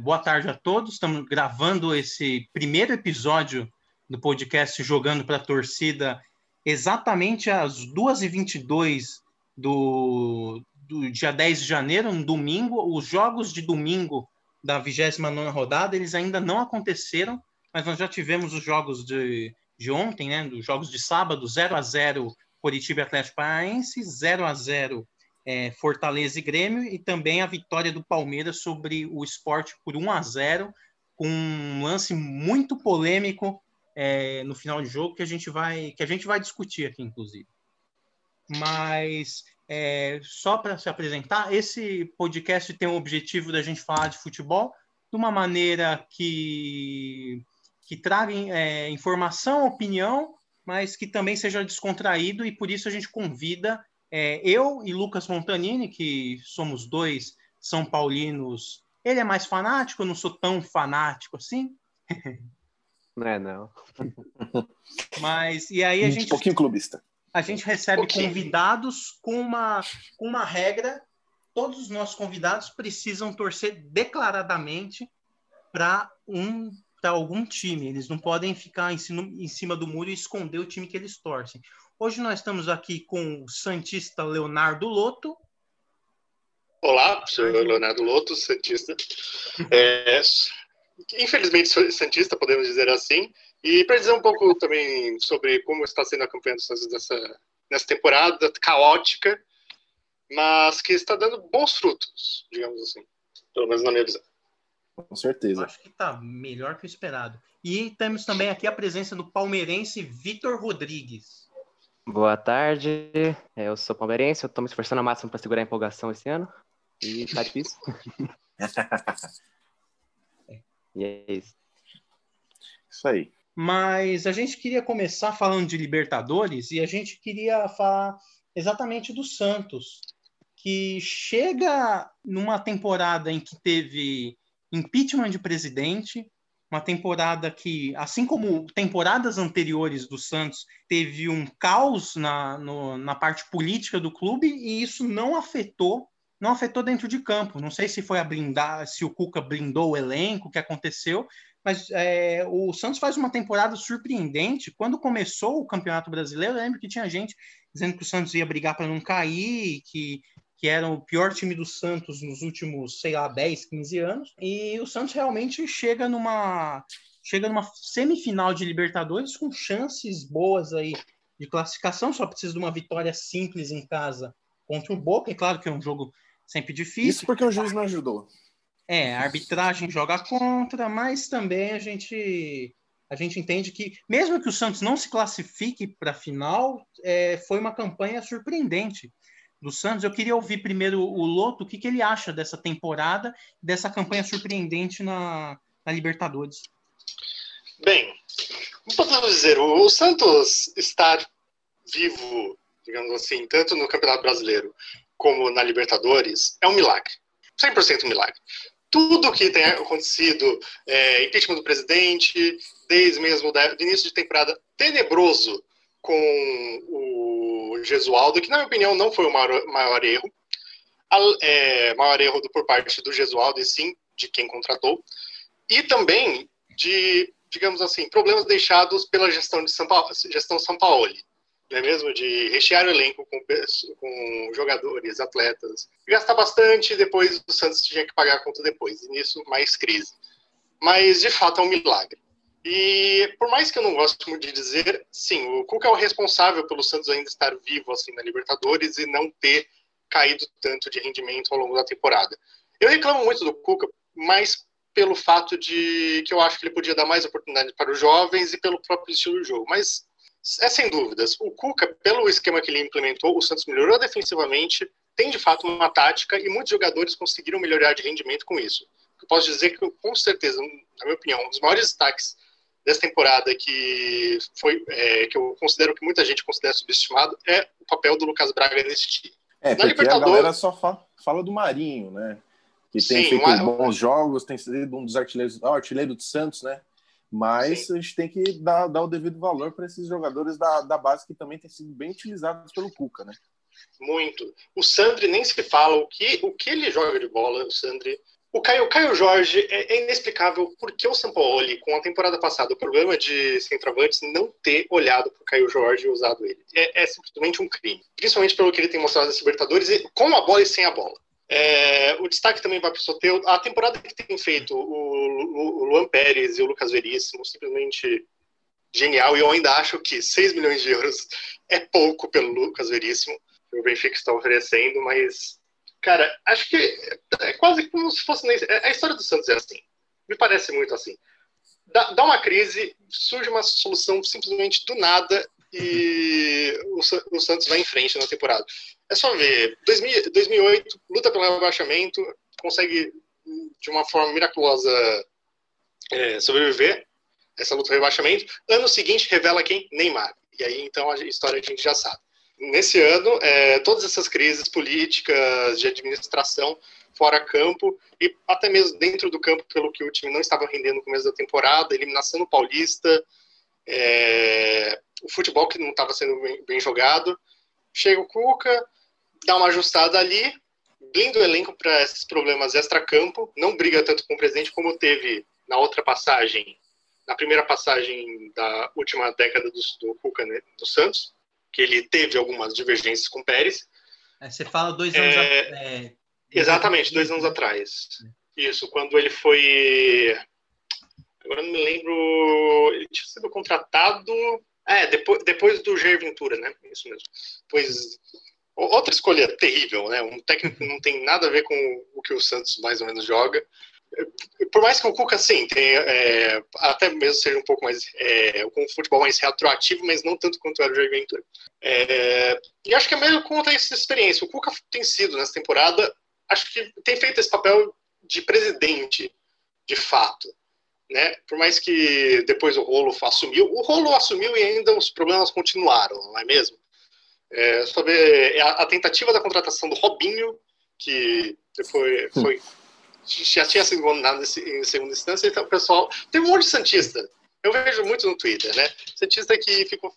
Boa tarde a todos. Estamos gravando esse primeiro episódio do podcast Jogando para a Torcida exatamente às 2h22 do, do dia 10 de janeiro, um domingo. Os jogos de domingo da 29 rodada, eles ainda não aconteceram, mas nós já tivemos os jogos de, de ontem, né? Os jogos de sábado, 0 a 0 Curitiba Atlético Paranaense, 0 a 0 é, Fortaleza e Grêmio, e também a vitória do Palmeiras sobre o esporte por 1 a 0 com um lance muito polêmico é, no final de jogo que a gente vai que a gente vai discutir aqui, inclusive. Mas é, só para se apresentar, esse podcast tem o objetivo da gente falar de futebol de uma maneira que que traga é, informação, opinião, mas que também seja descontraído e por isso a gente convida é, eu e Lucas Montanini, que somos dois São Paulinos. Ele é mais fanático, eu não sou tão fanático assim. Não é, não. Mas, e aí a gente. Um pouquinho clubista. A gente recebe um convidados com uma, com uma regra. Todos os nossos convidados precisam torcer declaradamente para um para algum time. Eles não podem ficar em cima, em cima do muro e esconder o time que eles torcem. Hoje nós estamos aqui com o Santista Leonardo Loto. Olá, sou Leonardo Loto, Santista. É, infelizmente sou Santista, podemos dizer assim. E para dizer um pouco também sobre como está sendo a campanha do Santos nessa, nessa temporada caótica, mas que está dando bons frutos, digamos assim. Pelo menos na minha visão. Com certeza. Eu acho que está melhor que o esperado. E temos também aqui a presença do palmeirense Vitor Rodrigues. Boa tarde, eu sou palmeirense, eu tô me esforçando ao máximo para segurar a empolgação esse ano. E tá difícil. e é isso. Isso aí. Mas a gente queria começar falando de Libertadores e a gente queria falar exatamente do Santos, que chega numa temporada em que teve impeachment de presidente, uma temporada que, assim como temporadas anteriores do Santos, teve um caos na, no, na parte política do clube e isso não afetou não afetou dentro de campo. Não sei se foi a blindar, se o Cuca blindou o elenco, o que aconteceu, mas é, o Santos faz uma temporada surpreendente. Quando começou o Campeonato Brasileiro, eu lembro que tinha gente dizendo que o Santos ia brigar para não cair, que que era o pior time do Santos nos últimos, sei lá, 10, 15 anos. E o Santos realmente chega numa chega numa semifinal de Libertadores com chances boas aí de classificação, só precisa de uma vitória simples em casa contra o Boca, é claro que é um jogo sempre difícil. Isso porque o juiz não ajudou. É, a arbitragem joga contra, mas também a gente a gente entende que, mesmo que o Santos não se classifique para a final, é, foi uma campanha surpreendente do Santos. Eu queria ouvir primeiro o Loto, o que, que ele acha dessa temporada, dessa campanha surpreendente na, na Libertadores. Bem, podemos dizer, o Santos estar vivo, digamos assim, tanto no Campeonato Brasileiro como na Libertadores, é um milagre. 100% um milagre. Tudo que tem acontecido, é, impeachment do presidente, desde mesmo o início de temporada tenebroso com o Gesualdo, que na minha opinião não foi o maior, maior erro. A, é, maior erro do, por parte do Gesualdo, e sim de quem contratou. E também de, digamos assim, problemas deixados pela gestão de São Paulo, gestão São Paulo. Não é mesmo? De rechear o elenco com, com jogadores, atletas. Gastar bastante depois o Santos tinha que pagar a conta depois. E nisso, mais crise. Mas, de fato, é um milagre. E por mais que eu não goste muito de dizer, sim, o Cuca é o responsável pelo Santos ainda estar vivo assim na Libertadores e não ter caído tanto de rendimento ao longo da temporada. Eu reclamo muito do Cuca, mais pelo fato de que eu acho que ele podia dar mais oportunidade para os jovens e pelo próprio estilo de jogo. Mas é sem dúvidas, o Cuca, pelo esquema que ele implementou, o Santos melhorou defensivamente, tem de fato uma tática e muitos jogadores conseguiram melhorar de rendimento com isso. Eu posso dizer que, com certeza, na minha opinião, um dos maiores destaques dessa temporada que foi é, que eu considero que muita gente considera subestimado é o papel do Lucas Braga nesse time. É, Na porque Libertadores... a galera só fala, fala do Marinho, né? Que tem Sim, feito bons jogos, tem sido um dos artilheiros, oh, artilheiro do Santos, né? Mas Sim. a gente tem que dar, dar o devido valor para esses jogadores da, da base que também têm sido bem utilizados pelo Cuca, né? Muito. O Sandri nem se fala o que, o que ele joga de bola, o Sandri. O Caio, Caio Jorge é, é inexplicável porque o Sampaoli, com a temporada passada, o problema de centroavantes não ter olhado para o Caio Jorge e usado ele. É, é, simplesmente um crime. Principalmente pelo que ele tem mostrado nas Libertadores, com a bola e sem a bola. É, o destaque também vai para o Soteudo. A temporada que tem feito o, o, o Luan Pérez e o Lucas Veríssimo, simplesmente genial. E eu ainda acho que 6 milhões de euros é pouco pelo Lucas Veríssimo, que o Benfica está oferecendo, mas Cara, acho que é quase como se fosse. A história do Santos é assim. Me parece muito assim. Dá, dá uma crise, surge uma solução simplesmente do nada e o, o, Santos vai em frente na temporada. É só ver. 2000, 2008, luta pelo rebaixamento, consegue de uma forma miraculosa é, sobreviver essa luta pelo rebaixamento. Ano seguinte, revela quem? Neymar. E aí, então, a história a gente já sabe nesse ano, é, todas essas crises políticas, de administração, fora campo, e até mesmo dentro do campo, pelo que o time não estava rendendo no começo da temporada, eliminação no Paulista, é, o futebol que não estava sendo bem, bem, jogado. Chega o Cuca, dá uma ajustada ali, blinda o elenco para esses problemas extra-campo, não briga tanto com o presidente como teve na outra passagem, na primeira passagem da última década do, do Cuca né, do Santos, que ele teve algumas divergências com o Pérez. É, você fala dois anos é, é, Exatamente, dois anos atrás. Isso, quando ele foi. Agora não me lembro. Ele tinha sido contratado. É, depois, depois do Jair Ventura, né? Isso mesmo. Pois. Outra escolha terrível, né? Um técnico que não tem nada a ver com o que o Santos mais ou menos joga por mais que o Cuca, sim, tenha, é, até mesmo seja um pouco mais, é, com um futebol mais retroativo, mas não tanto quanto era o Jair Ventura. É, e acho que é mesmo conta essa experiência. O Cuca tem sido, nessa temporada, acho que tem feito esse papel de presidente, de fato. Né? Por mais que depois o Rolo assumiu, o Rolo assumiu e ainda os problemas continuaram, não é mesmo? É, só ver a, a tentativa da contratação do Robinho, que foi, foi já tinha sido condenado em segunda instância, então o pessoal. Tem um monte de Santista. Eu vejo muito no Twitter, né? Santista que ficou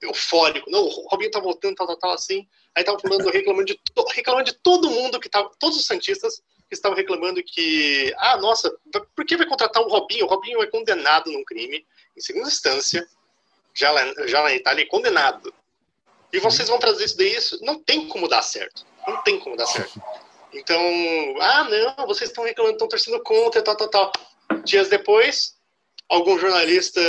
eufórico. Não, o Robinho tá voltando, tal, tal, tal, assim. Aí tava falando, reclamando de, reclamando de todo mundo que tava. Todos os Santistas que estavam reclamando que. Ah, nossa, por que vai contratar o Robinho? O Robinho é condenado num crime, em segunda instância, já lá, já na Itália, é condenado. E vocês vão trazer isso daí? Isso não tem como dar certo. Não tem como dar certo. Então, ah, não, vocês estão reclamando, estão torcendo contra, tal, tal, tal. Dias depois, algum jornalista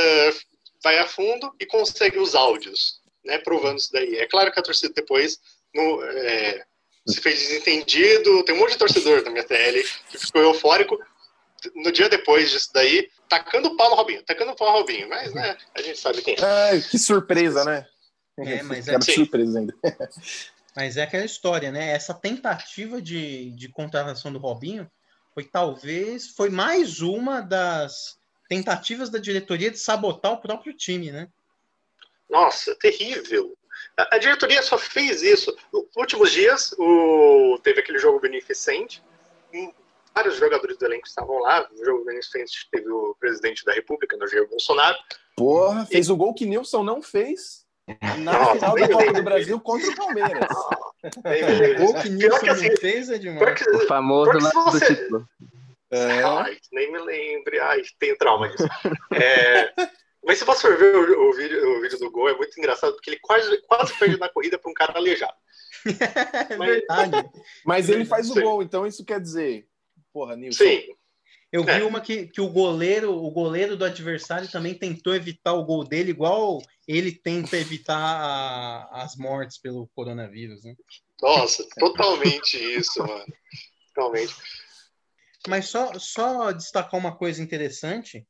vai a fundo e consegue os áudios, né, provando isso daí. É claro que a torcida depois no, é, se fez desentendido, tem um monte de torcedor da minha TL que ficou eufórico no dia depois disso daí, tacando pau no Robinho, tacando pau no Robinho, mas, né, a gente sabe quem é. que surpresa, né? É, mas é surpresa ainda. Mas é aquela história, né? Essa tentativa de, de contratação do Robinho foi talvez foi mais uma das tentativas da diretoria de sabotar o próprio time, né? Nossa, terrível. A, a diretoria só fez isso. Nos últimos dias, o, teve aquele jogo beneficente. Vários jogadores do elenco estavam lá. No jogo beneficente teve o presidente da República, no Jair Bolsonaro. Porra, fez e... o gol que Nilson não fez na final da Copa do Brasil contra o Palmeiras. o gol que Nilson assim, fez é demais. Que, o famoso lance você... do título. É. Ai, nem me lembre. Ai, tenho trauma disso. É... Mas se você for ver o, o, vídeo, o vídeo do gol, é muito engraçado, porque ele quase, quase perde na corrida para um cara aleijado. é mas, verdade. Mas ele faz o gol, então isso quer dizer. Porra, Nilson. Sim. Eu vi é. uma que, que o goleiro, o goleiro do adversário também tentou evitar o gol dele, igual ele tenta evitar a, as mortes pelo coronavírus, né? Nossa, totalmente isso, mano. Totalmente. Mas só, só destacar uma coisa interessante: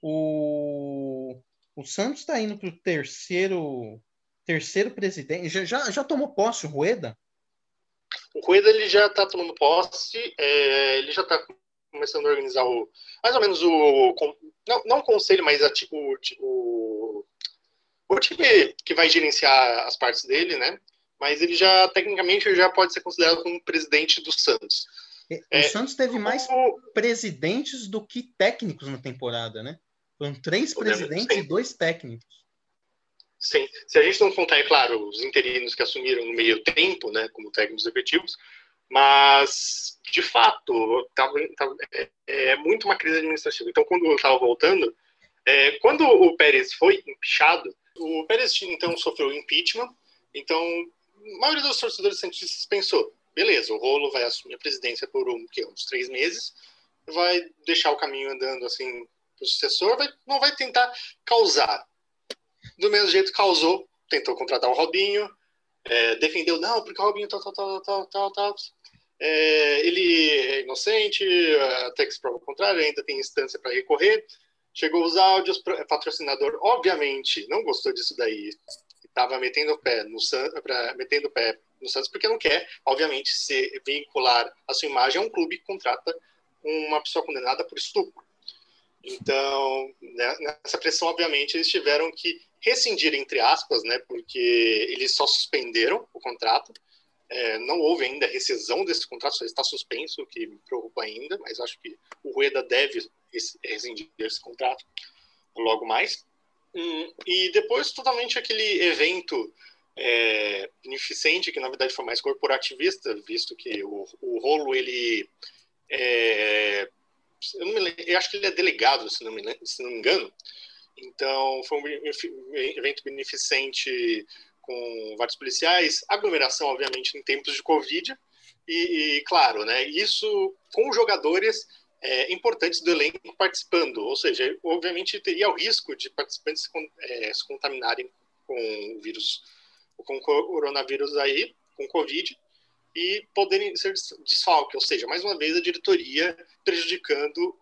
o, o Santos está indo para o terceiro, terceiro presidente. Já, já, já tomou posse o Rueda? O Rueda ele já está tomando posse, é, ele já está começando a organizar o, mais ou menos o, não, não o conselho, mas a, o, o, o time que vai gerenciar as partes dele, né? Mas ele já, tecnicamente, já pode ser considerado como presidente do Santos. O é, Santos teve mais o... presidentes do que técnicos na temporada, né? Foram três presidentes sim. e dois técnicos. Sim. Se a gente não contar, é claro, os interinos que assumiram no meio tempo, né, como técnicos efetivos, Mas, de fato, tava, tava, é, é, muito uma crise administrativa. Então, quando eu estava voltando, é, quando o Pérez foi empichado, o Pérez então sofreu impeachment, então a maioria dos torcedores cientistas pensou, beleza, o Rolo vai assumir a presidência por um, que, uns três meses, vai deixar o caminho andando assim para o sucessor, vai, não vai tentar causar. Do mesmo jeito causou, tentou contratar o Robinho, é, defendeu, não, porque o Robinho tal, tal, tal, tal, tal, tal. É, ele é inocente, até que se prova o contrário, ainda tem instância para recorrer. Chegou os áudios, patrocinador, obviamente, não gostou disso daí, estava metendo o pé no metendo pé no Santos porque não quer, obviamente, se vincular a sua imagem a um clube que contrata uma pessoa condenada por estupro. Então, né, nessa pressão, obviamente, eles tiveram que rescindir, entre aspas, né, porque eles só suspenderam o contrato. É, não houve ainda rescisão desse contrato, só está suspenso, o que me preocupa ainda, mas acho que o Rueda deve rescindir esse contrato logo mais. Hum, e depois, totalmente aquele evento é, beneficente, que na verdade foi mais corporativista, visto que o, o rolo ele é, eu, me, eu acho que ele é delegado, se não me, se não me engano. Então, foi um evento beneficente com vários policiais, aglomeração, obviamente, em tempos de Covid. E, e claro, né, isso com com é, importantes do elenco participando. Ou seja, obviamente teria o risco de participantes se, é, se contaminarem com o vírus, com o coronavírus aí, com Covid e poderem ser desfalque, ou seja, mais uma vez a diretoria prejudicando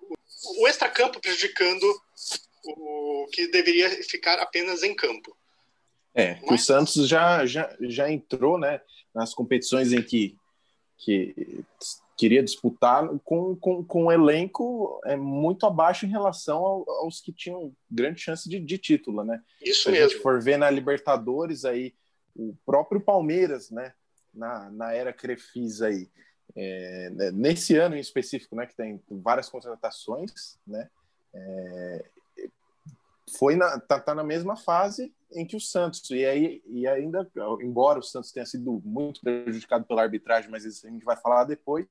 o extracampo prejudicando o que deveria ficar apenas em campo. É, Mas... o Santos já, já, já entrou né, nas competições em que, que queria disputar com, com, com um elenco é, muito abaixo em relação ao, aos que tinham grande chance de, de título, né? Isso Se mesmo. Se a gente for ver na Libertadores aí, o próprio Palmeiras, né? na, na era Crefis aí. É, né, nesse ano em específico, né, que tem várias contratações, né, é, foi na, tá, tá, na mesma fase em que o Santos e aí e ainda embora o Santos tenha sido muito prejudicado pela arbitragem, mas isso a gente vai falar depois,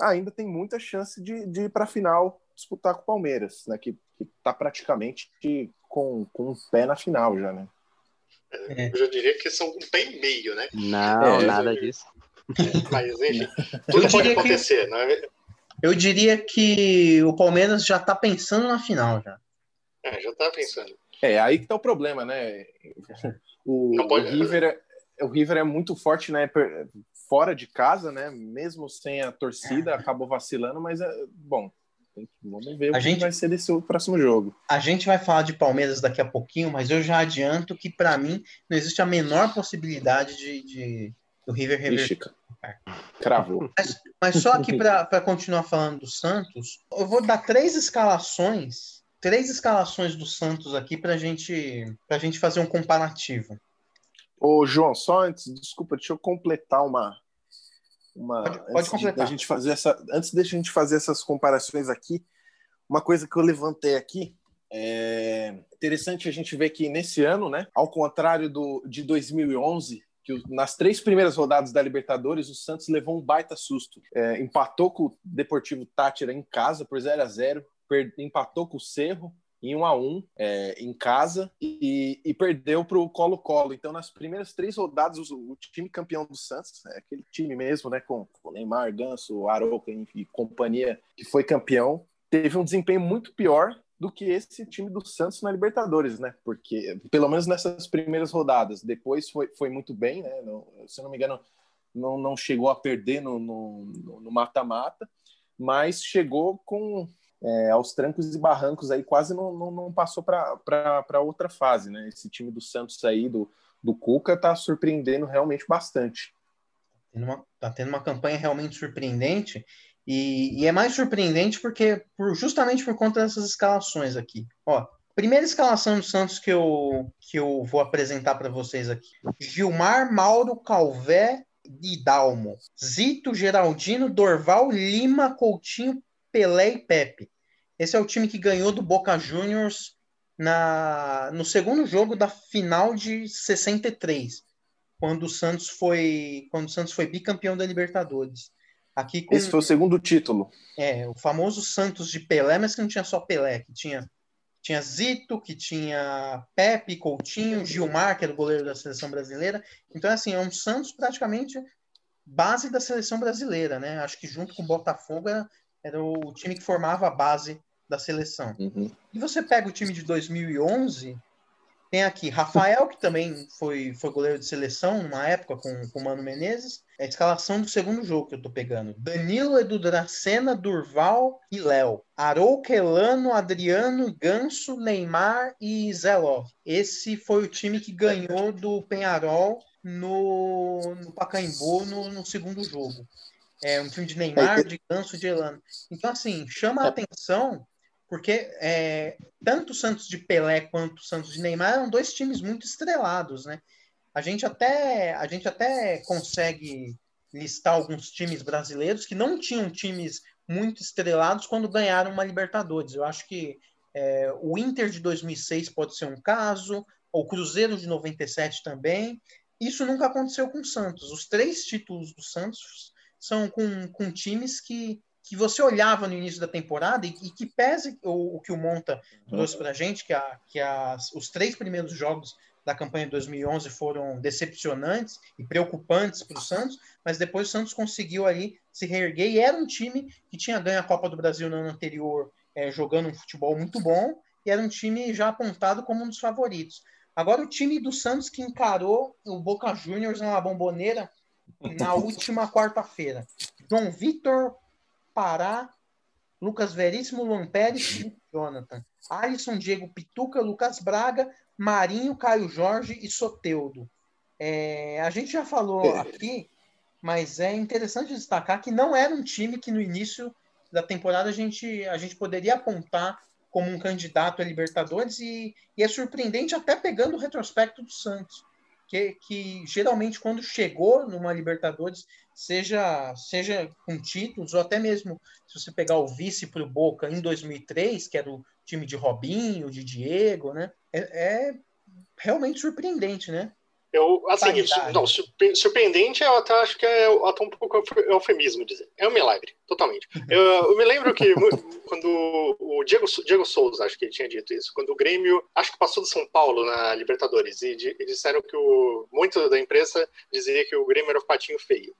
ainda tem muita chance de, de ir para a final disputar com o Palmeiras, né, que está praticamente com, com um pé na final já, né? É. Eu já diria que são um pé e meio, né? Não, é, nada disso. Mas, enfim, tudo pode acontecer, que, não é? Eu diria que o Palmeiras já está pensando na final, já. É, já está pensando. É, aí que tá o problema, né? O, pode... o, River é, o River é muito forte, né? Fora de casa, né? Mesmo sem a torcida, acabou vacilando, mas, é, bom, Vamos ver a o gente, que vai ser desse próximo jogo. A gente vai falar de Palmeiras daqui a pouquinho, mas eu já adianto que, para mim, não existe a menor possibilidade de, de do River reverter. Cravou. Mas, mas, só aqui para continuar falando do Santos, eu vou dar três escalações, três escalações do Santos aqui para gente, a gente fazer um comparativo. Ô, João, só antes, desculpa, deixa eu completar uma, uma pode, pode completar. De, gente fazer essa, antes de a gente fazer essas comparações aqui, uma coisa que eu levantei aqui é interessante a gente ver que nesse ano, né, ao contrário do de 2011, que nas três primeiras rodadas da Libertadores o Santos levou um baita susto, é, empatou com o Deportivo Tátira em casa por 0 a 0, empatou com o Cerro em 1 a 1 é, em casa e, e perdeu para o Colo-Colo. Então, nas primeiras três rodadas, o, o, time campeão do Santos, é aquele time mesmo, né, com o Neymar, Ganso, Aroca e companhia, que foi campeão, teve um desempenho muito pior do que esse time do Santos na Libertadores, né? Porque, pelo menos nessas primeiras rodadas, depois foi, foi muito bem, né? Não, se eu não me engano, não, não chegou a perder no mata-mata, mas chegou com é, aos trancos e barrancos aí quase não, não, não passou para outra fase, né? Esse time do Santos aí, do, do Cuca, está surpreendendo realmente bastante. Está tendo uma campanha realmente surpreendente e, e, é mais surpreendente porque por, justamente por conta dessas escalações aqui. Ó, primeira escalação do Santos que eu, que eu vou apresentar para vocês aqui: Gilmar, Mauro, Calvé e Zito, Geraldino, Dorval, Lima, Coutinho, Pelé e Pepe. Esse é o time que ganhou do Boca Juniors na, no segundo jogo da final de 63. quando o Santos foi quando o Santos foi bicampeão da Libertadores. Aqui com, Esse foi o segundo título. É, o famoso Santos de Pelé, mas que não tinha só Pelé, que tinha tinha Zito, que tinha Pepe, Coutinho, Gilmar, que era o goleiro da seleção brasileira. Então, assim, é um Santos praticamente base da seleção brasileira, né? Acho que junto com o Botafogo era, era o time que formava a base da seleção. Uhum. E você pega o time de 2011, tem aqui Rafael, que também foi, foi goleiro de seleção numa época com, com o Mano Menezes. É a escalação do segundo jogo que eu tô pegando. Danilo, Edu Dracena, Durval e Léo. Arouca, Elano, Adriano, Ganso, Neymar e Zé Love. Esse foi o time que ganhou do Penharol no, no Pacaembu no, no segundo jogo. É um time de Neymar, de Ganso, de Elano. Então, assim, chama a atenção porque é, tanto o Santos de Pelé quanto o Santos de Neymar eram dois times muito estrelados, né? A gente até, a gente até consegue listar alguns times brasileiros que não tinham times muito estrelados quando ganharam uma Libertadores. Eu acho que é, o Inter de 2006 pode ser um caso, o Cruzeiro de 97 também. Isso nunca aconteceu com o Santos. Os três títulos do Santos são com, com times que que você olhava no início da temporada e, e que pese o, o, que o Monta trouxe para a gente, que, a, que as, os três primeiros jogos da campanha de 2011 foram decepcionantes e preocupantes para o Santos, mas depois o Santos conseguiu ali se reerguer e era um time que tinha ganho a Copa do Brasil no ano anterior, é, jogando um futebol muito bom, e era um time já apontado como um dos favoritos. Agora o time do Santos que encarou o Boca Juniors na bomboneira na última quarta-feira. João Vitor, Pará, Lucas Veríssimo, Luan Pérez e Jonathan. Alisson, Diego Pituca, Lucas Braga, Marinho, Caio Jorge e Soteudo. É, a gente já falou é. aqui, mas é interessante destacar que não era um time que no início da temporada a gente, a gente poderia apontar como um candidato a Libertadores e, e é surpreendente até pegando o retrospecto do Santos que, que geralmente quando chegou numa Libertadores, seja, seja com títulos, ou até mesmo se você pegar o vice para o Boca em 2003, que era o time de Robinho, de Diego, né? É, é realmente surpreendente, né? Eu, assim, não, surpreendente eu até acho que é até um pouco eufemismo dizer. É um milagre, totalmente. Eu, eu me lembro que quando o Diego, Diego Souza, acho que ele tinha dito isso, quando o Grêmio, acho que passou do São Paulo na Libertadores, e, e disseram que o, muito da imprensa dizia que o Grêmio era o patinho feio.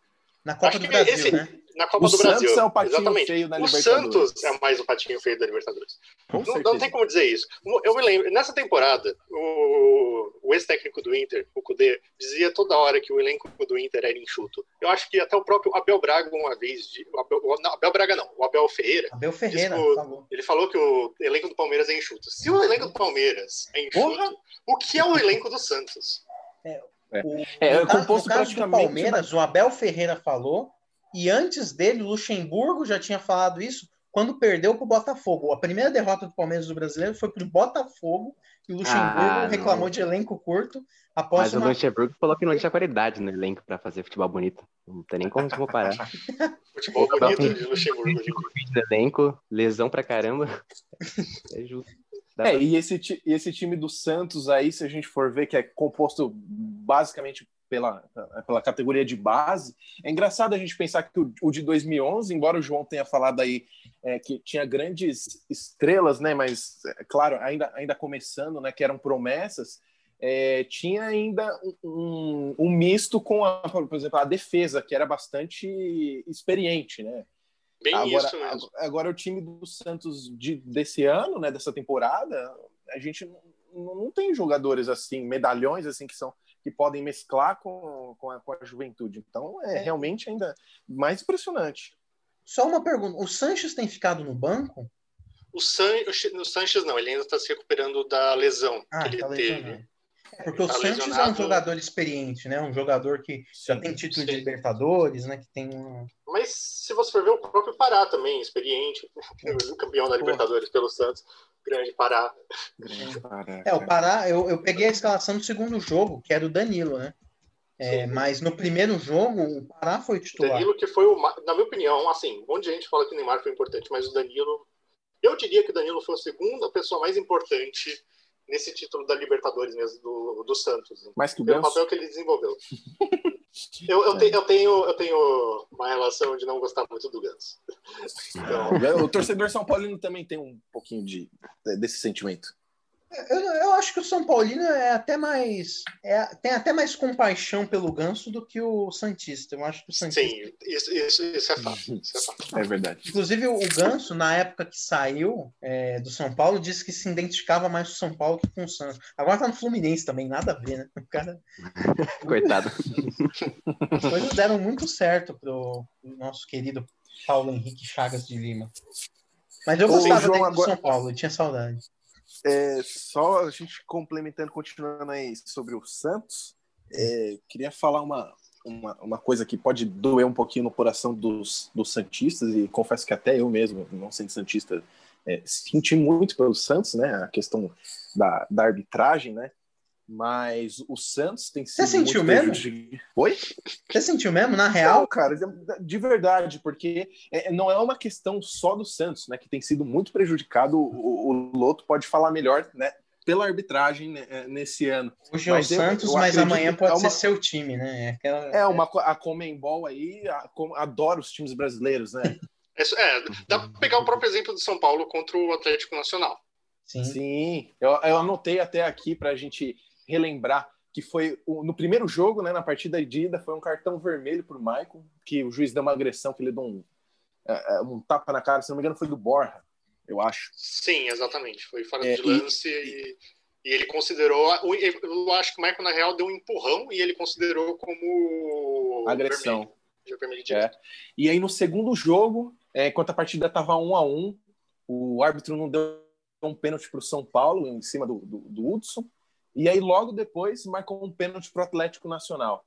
Na Copa Acho do Brasil, esse, né? Na Copa o do Santos Brasil. é o patinho Exatamente. feio da Libertadores. O Santos é mais o patinho feio da Libertadores. Não, não, tem como dizer isso. Eu me lembro, nessa temporada, o, o ex-técnico do Inter, o Cudê, dizia toda hora que o elenco do Inter era enxuto. Eu acho que até o próprio Abel Braga, uma vez. De, o Abel, não, Abel Braga não, o Abel Ferreira. Abel Ferreira, falou. Ele falou que o elenco do Palmeiras é enxuto. Se o elenco do Palmeiras é enxuto, Porra. o que é o elenco do Santos? É, o, é, é composto no caso do Palmeiras, o Abel Ferreira falou, e antes dele, o Luxemburgo já tinha falado isso quando perdeu para o Botafogo. A primeira derrota do Palmeiras do Brasileiro foi para o Botafogo e o Luxemburgo ah, reclamou de elenco curto após Mas uma... o Luxemburgo falou que não tinha qualidade no elenco para fazer futebol bonito. Não tem nem como comparar. futebol bonito de Luxemburgo. elenco, lesão pra caramba. É justo. É, e esse, e esse time do Santos aí, se a gente for ver que é composto basicamente pela, pela categoria de base, é engraçado a gente pensar que o, o de 2011, embora o João tenha falado aí é, que tinha grandes estrelas, né, mas, é, claro, ainda, ainda começando, né, que eram promessas, é, tinha ainda um, um, misto com, a, por exemplo, a defesa, que era bastante experiente, né? Bem agora, isso mesmo. Agora, o time do Santos de, desse ano, né, dessa temporada, a gente não, não tem jogadores assim, medalhões assim que são que podem mesclar com, com, a, com a juventude. Então é, é, realmente ainda mais impressionante. Só uma pergunta: o Sanches tem ficado no banco? O, San, o Sanches não, ele ainda está se recuperando da lesão ah, que ele tá teve. Porque o tá Santos é um jogador experiente, né? Um jogador que sim, já tem título sim. de Libertadores, né? Que tem um... Mas se você for ver o próprio Pará também, experiente, o campeão da Libertadores pelo Santos, grande Pará. Grande Pará. É, o Pará, eu, eu peguei a escalação do segundo jogo, que era o Danilo, né? É, mas no primeiro jogo, o Pará foi titular. Danilo que foi, o, na minha opinião, assim, um monte de gente fala que o Neymar foi importante, mas o Danilo, eu diria que o Danilo foi a segunda pessoa mais importante nesse título da Libertadores mesmo, do, do Santos. Mais que o Ganso. papel que ele desenvolveu. eu, eu, te- eu tenho, eu tenho uma relação de não gostar muito do Ganso. Então, O torcedor São Paulino também tem um pouquinho de, desse sentimento. Eu, eu acho que o São Paulino é até mais. é- tem até mais compaixão pelo ganso do que o Santista. Eu acho que o Santista. sim, isso, isso, isso é fato. Isso é fato. É verdade. Inclusive, o Ganso, na época que saiu é, do São Paulo, disse que se identificava mais com o São Paulo que com o Santos. Agora tá no Fluminense também, nada a ver, né? O cara, Coitado. as coisas deram muito certo pro, pro nosso querido Paulo Henrique Chagas de Lima. Mas eu gostava João, dele do agora- São Paulo, eu tinha saudade. É, só a gente complementando, continuando aí sobre o Santos, é, queria falar uma, uma, uma coisa que pode doer um pouquinho no coração dos, dos Santistas, e confesso que até eu mesmo, não sendo Santista, é, senti muito pelo Santos, né? A questão da, da arbitragem, né? Mas o Santos tem sido. Você sentiu muito mesmo? Oi? Você sentiu mesmo, na Não, real? cara, de- de verdade, porque é, não é uma questão só do Santos, né, que tem sido muito prejudicado. O, o Loto pode falar melhor, né, pela arbitragem né, é, nesse ano. Hoje é o Mas eu- Santos, eu mas amanhã pode é uma- ser seu time, né? É aquela- É uma a Comembol aí a- com- adora os times brasileiros, né? É, dá pra pegar o próprio exemplo do São Paulo contra o Atlético Nacional. Sim. Sim, eu, eu anotei até aqui para a gente relembrar que foi no primeiro jogo, né, na partida de ida, foi um cartão vermelho para o Maicon, que o juiz deu uma agressão, que ele deu um, é, é, um tapa na cara, se não me engano, foi do Borja, eu acho. Sim, exatamente. Foi fora É, de e- lance e, e ele considerou. Eu acho que o Michael, na real, deu um empurrão e ele considerou como. Agressão. vermelho. É. E aí no segundo jogo, é, enquanto a partida estava um a um, o árbitro não deu um pênalti para o São Paulo em cima do, do, do Hudson. E aí logo depois marcou um pênalti para o Atlético Nacional.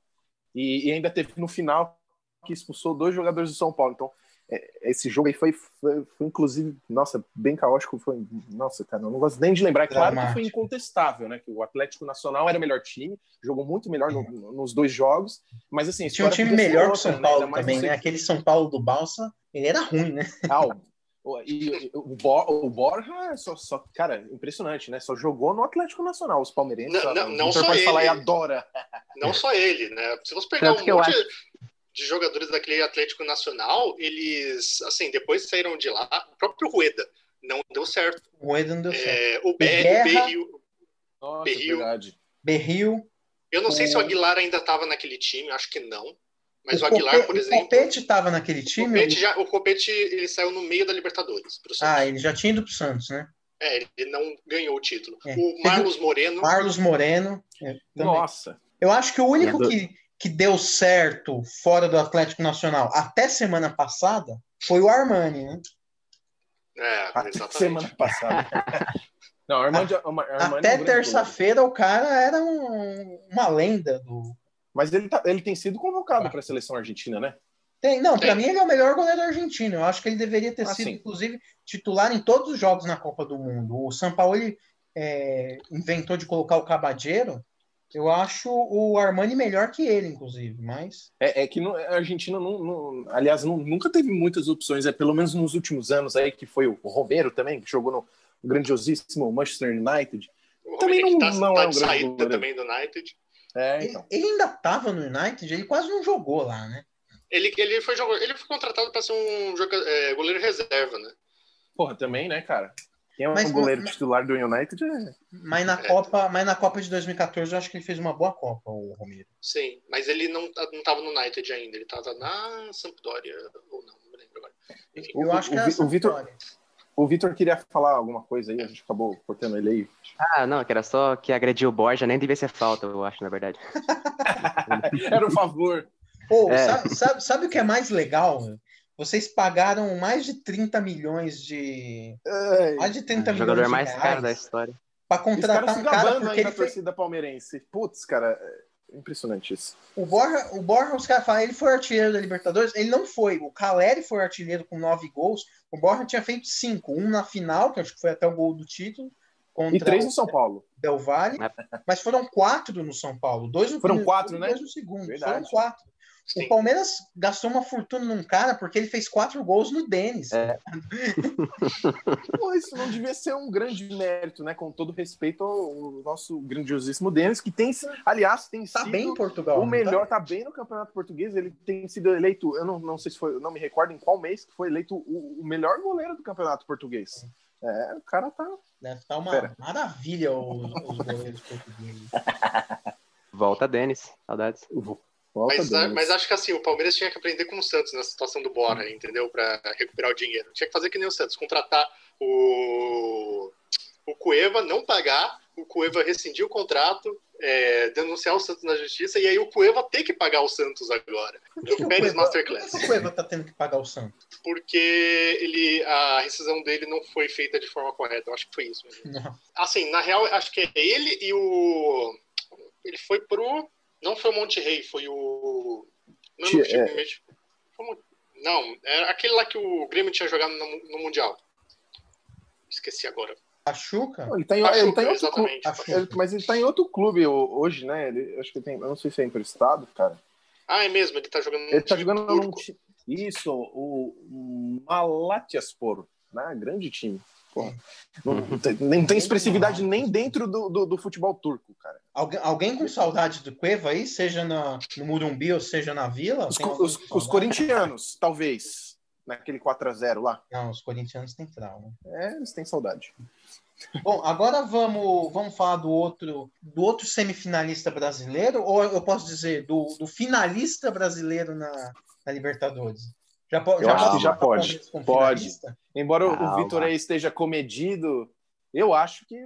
E, e ainda teve no final que expulsou dois jogadores do São Paulo. Então é, esse jogo aí foi, foi, foi, inclusive, nossa, bem caótico. Foi, nossa, cara, eu não gosto nem de lembrar. É claro que foi incontestável, né? Que o Atlético Nacional era o melhor time, jogou muito melhor no, nos dois jogos. Mas assim, Tinha um time melhor que o São né? Paulo mais também, né? Aquele São Paulo do Balsa, ele era ruim, né? Ah, o, e, o, Bor- o Borja, é só, só, cara, impressionante, né? Só jogou no Atlético Nacional, os palmeirenses. Não, não, o não só pode falar e ele. adora. Não só ele, né? Se você pegar Tanto um monte acho- de jogadores daquele Atlético Nacional, eles, assim, depois saíram de lá. O próprio Rueda não deu certo. O Eda não deu certo. É, o o Berril. Nossa, Berril. verdade. Berril. Eu não sei se o O- Aguilar ainda estava naquele time, acho que não. Mas o, o Aguilar, Cope- por O exemplo. Copete tava naquele O time. Copete, já, o Copete ele saiu no meio da Libertadores. Pro Santos. Ah, ele já tinha ido pro Santos, né? É, ele não ganhou o título. É. O Marlos Moreno. Marlos Moreno. é. Nossa. Eu acho que o único que, que deu certo fora do Atlético Nacional até semana passada foi o Armani, né? É, Até exatamente. semana passada. Não, o o Armando é um Até terça-feira o cara era um- uma lenda do. Mas ele, tá, ele tem sido convocado para a seleção argentina, né? Tem, não, para mim ele é o melhor goleiro argentino. Eu acho que ele deveria ter Ah, sido, sim. inclusive, titular em todos os jogos na Copa do Mundo. O São Paulo ele, é, inventou de colocar o Cabadeiro. Eu acho o Armani melhor que ele, inclusive, mas É, é que no- a Argentina, não, não- aliás, não- nunca teve muitas opções, é pelo menos nos últimos anos aí, que foi o Romero também, que jogou no grandiosíssimo Manchester United. O Também Romero que não- tá, não tá é um de grande saída goleiro. também do United. É, ele, então. ele ainda estava no United, ele quase não jogou lá, né? Ele, ele, foi, ele foi contratado para ser um joga- é, goleiro reserva, né? Porra, também, né, cara? Quem é um Mas- goleiro mas- titular do United é. Mas na É. Copa, mas na Copa de 2014 eu acho que ele fez uma boa Copa, o Romero. Sim, mas ele não, tá- não tava no United ainda, ele tava na Sampdoria, ou não, não me lembro agora. Enfim, Eu O- acho que o era o Vitor-. O Vitor queria falar alguma coisa aí, a gente acabou cortando ele aí. Ah, não, que era só que agrediu o Borja, nem devia ser falta, eu acho, na verdade. Era um favor. Pô, É. sabe, sabe, sabe o que é mais legal? Vocês pagaram mais de 30 milhões de. Ai, Mais de 30 O milhões jogador de mais reais caro da história. pra Esse cara contratar se um cara gabando porque ele na fez. torcida palmeirense. Putz, cara, é impressionante isso. O Borja, o Borja, os caras falam, ele foi artilheiro da Libertadores. Ele não foi. O Caleri foi artilheiro com nove gols. O Borja tinha feito cinco. Um na final, que acho que foi até o gol do título. Contra E três no São Paulo. Del Valle. Mas foram quatro no São Paulo. Dois no Foram primeiro quatro, né? Dois no segundo. Verdade. Foram quatro. Sim. O Palmeiras gastou uma fortuna num cara porque ele fez quatro gols no Denis. É. Pô, isso não devia ser um grande mérito, né? Com todo respeito ao nosso grandiosíssimo Denis, que tem, aliás, tem tá sido bem em Portugal, o melhor, tá? tá? bem no Campeonato Português. Ele tem sido eleito, eu não, não sei se foi, não me recordo em qual mês que foi eleito o, o melhor goleiro do Campeonato Português. É, o cara tá. Deve estar tá uma Pera. maravilha os, os goleiros portugueses. Volta, Denis. Saudades. Mas, mas, acho que assim, o Palmeiras tinha que aprender com o Santos nessa situação do Bora, entendeu? Para recuperar o dinheiro. Tinha que fazer que nem o Santos, contratar o, o Cueva, não pagar, o Cueva rescindir o contrato, é, denunciar o Santos na justiça, e aí o Cueva ter que pagar o Santos agora. Por que, que o Pérez Cueva, Masterclass. Por que o Cueva tá tendo que pagar o Santos? Porque ele, a rescisão dele não foi feita de forma correta. Eu acho que foi isso mesmo. Não. Assim, na real, acho que é ele e o. Ele foi pro não foi o Monte Rei, foi o. Não, Tia, é. não, é aquele lá que o Grêmio tinha jogado no, no Mundial. Esqueci agora. A Chuca? Ele tá em, ele tá em outro clube, ele, mas ele tá em outro clube hoje, né? Ele, acho que tem. Eu não sei se é emprestado, cara. Ah, é mesmo, ele tá jogando no Ele tá jogando num Isso, o, o Malatyaspor, né? Grande time. Porra. Não, tem, não tem expressividade nem dentro do, do, do, futebol turco, cara. Alguém, alguém com saudade do Cueva aí, seja na, no Murumbi ou seja na Vila? Os, os, os corintianos, talvez. Naquele 4x0 lá. Não, os corintianos têm trauma. É, eles têm saudade. Bom, agora vamos, vamos falar do outro, do outro semifinalista brasileiro, ou eu posso dizer do, do finalista brasileiro na, na Libertadores? Já, po já, acho que já pode. Pode. Embora ah, o Vitor aí esteja comedido, eu acho que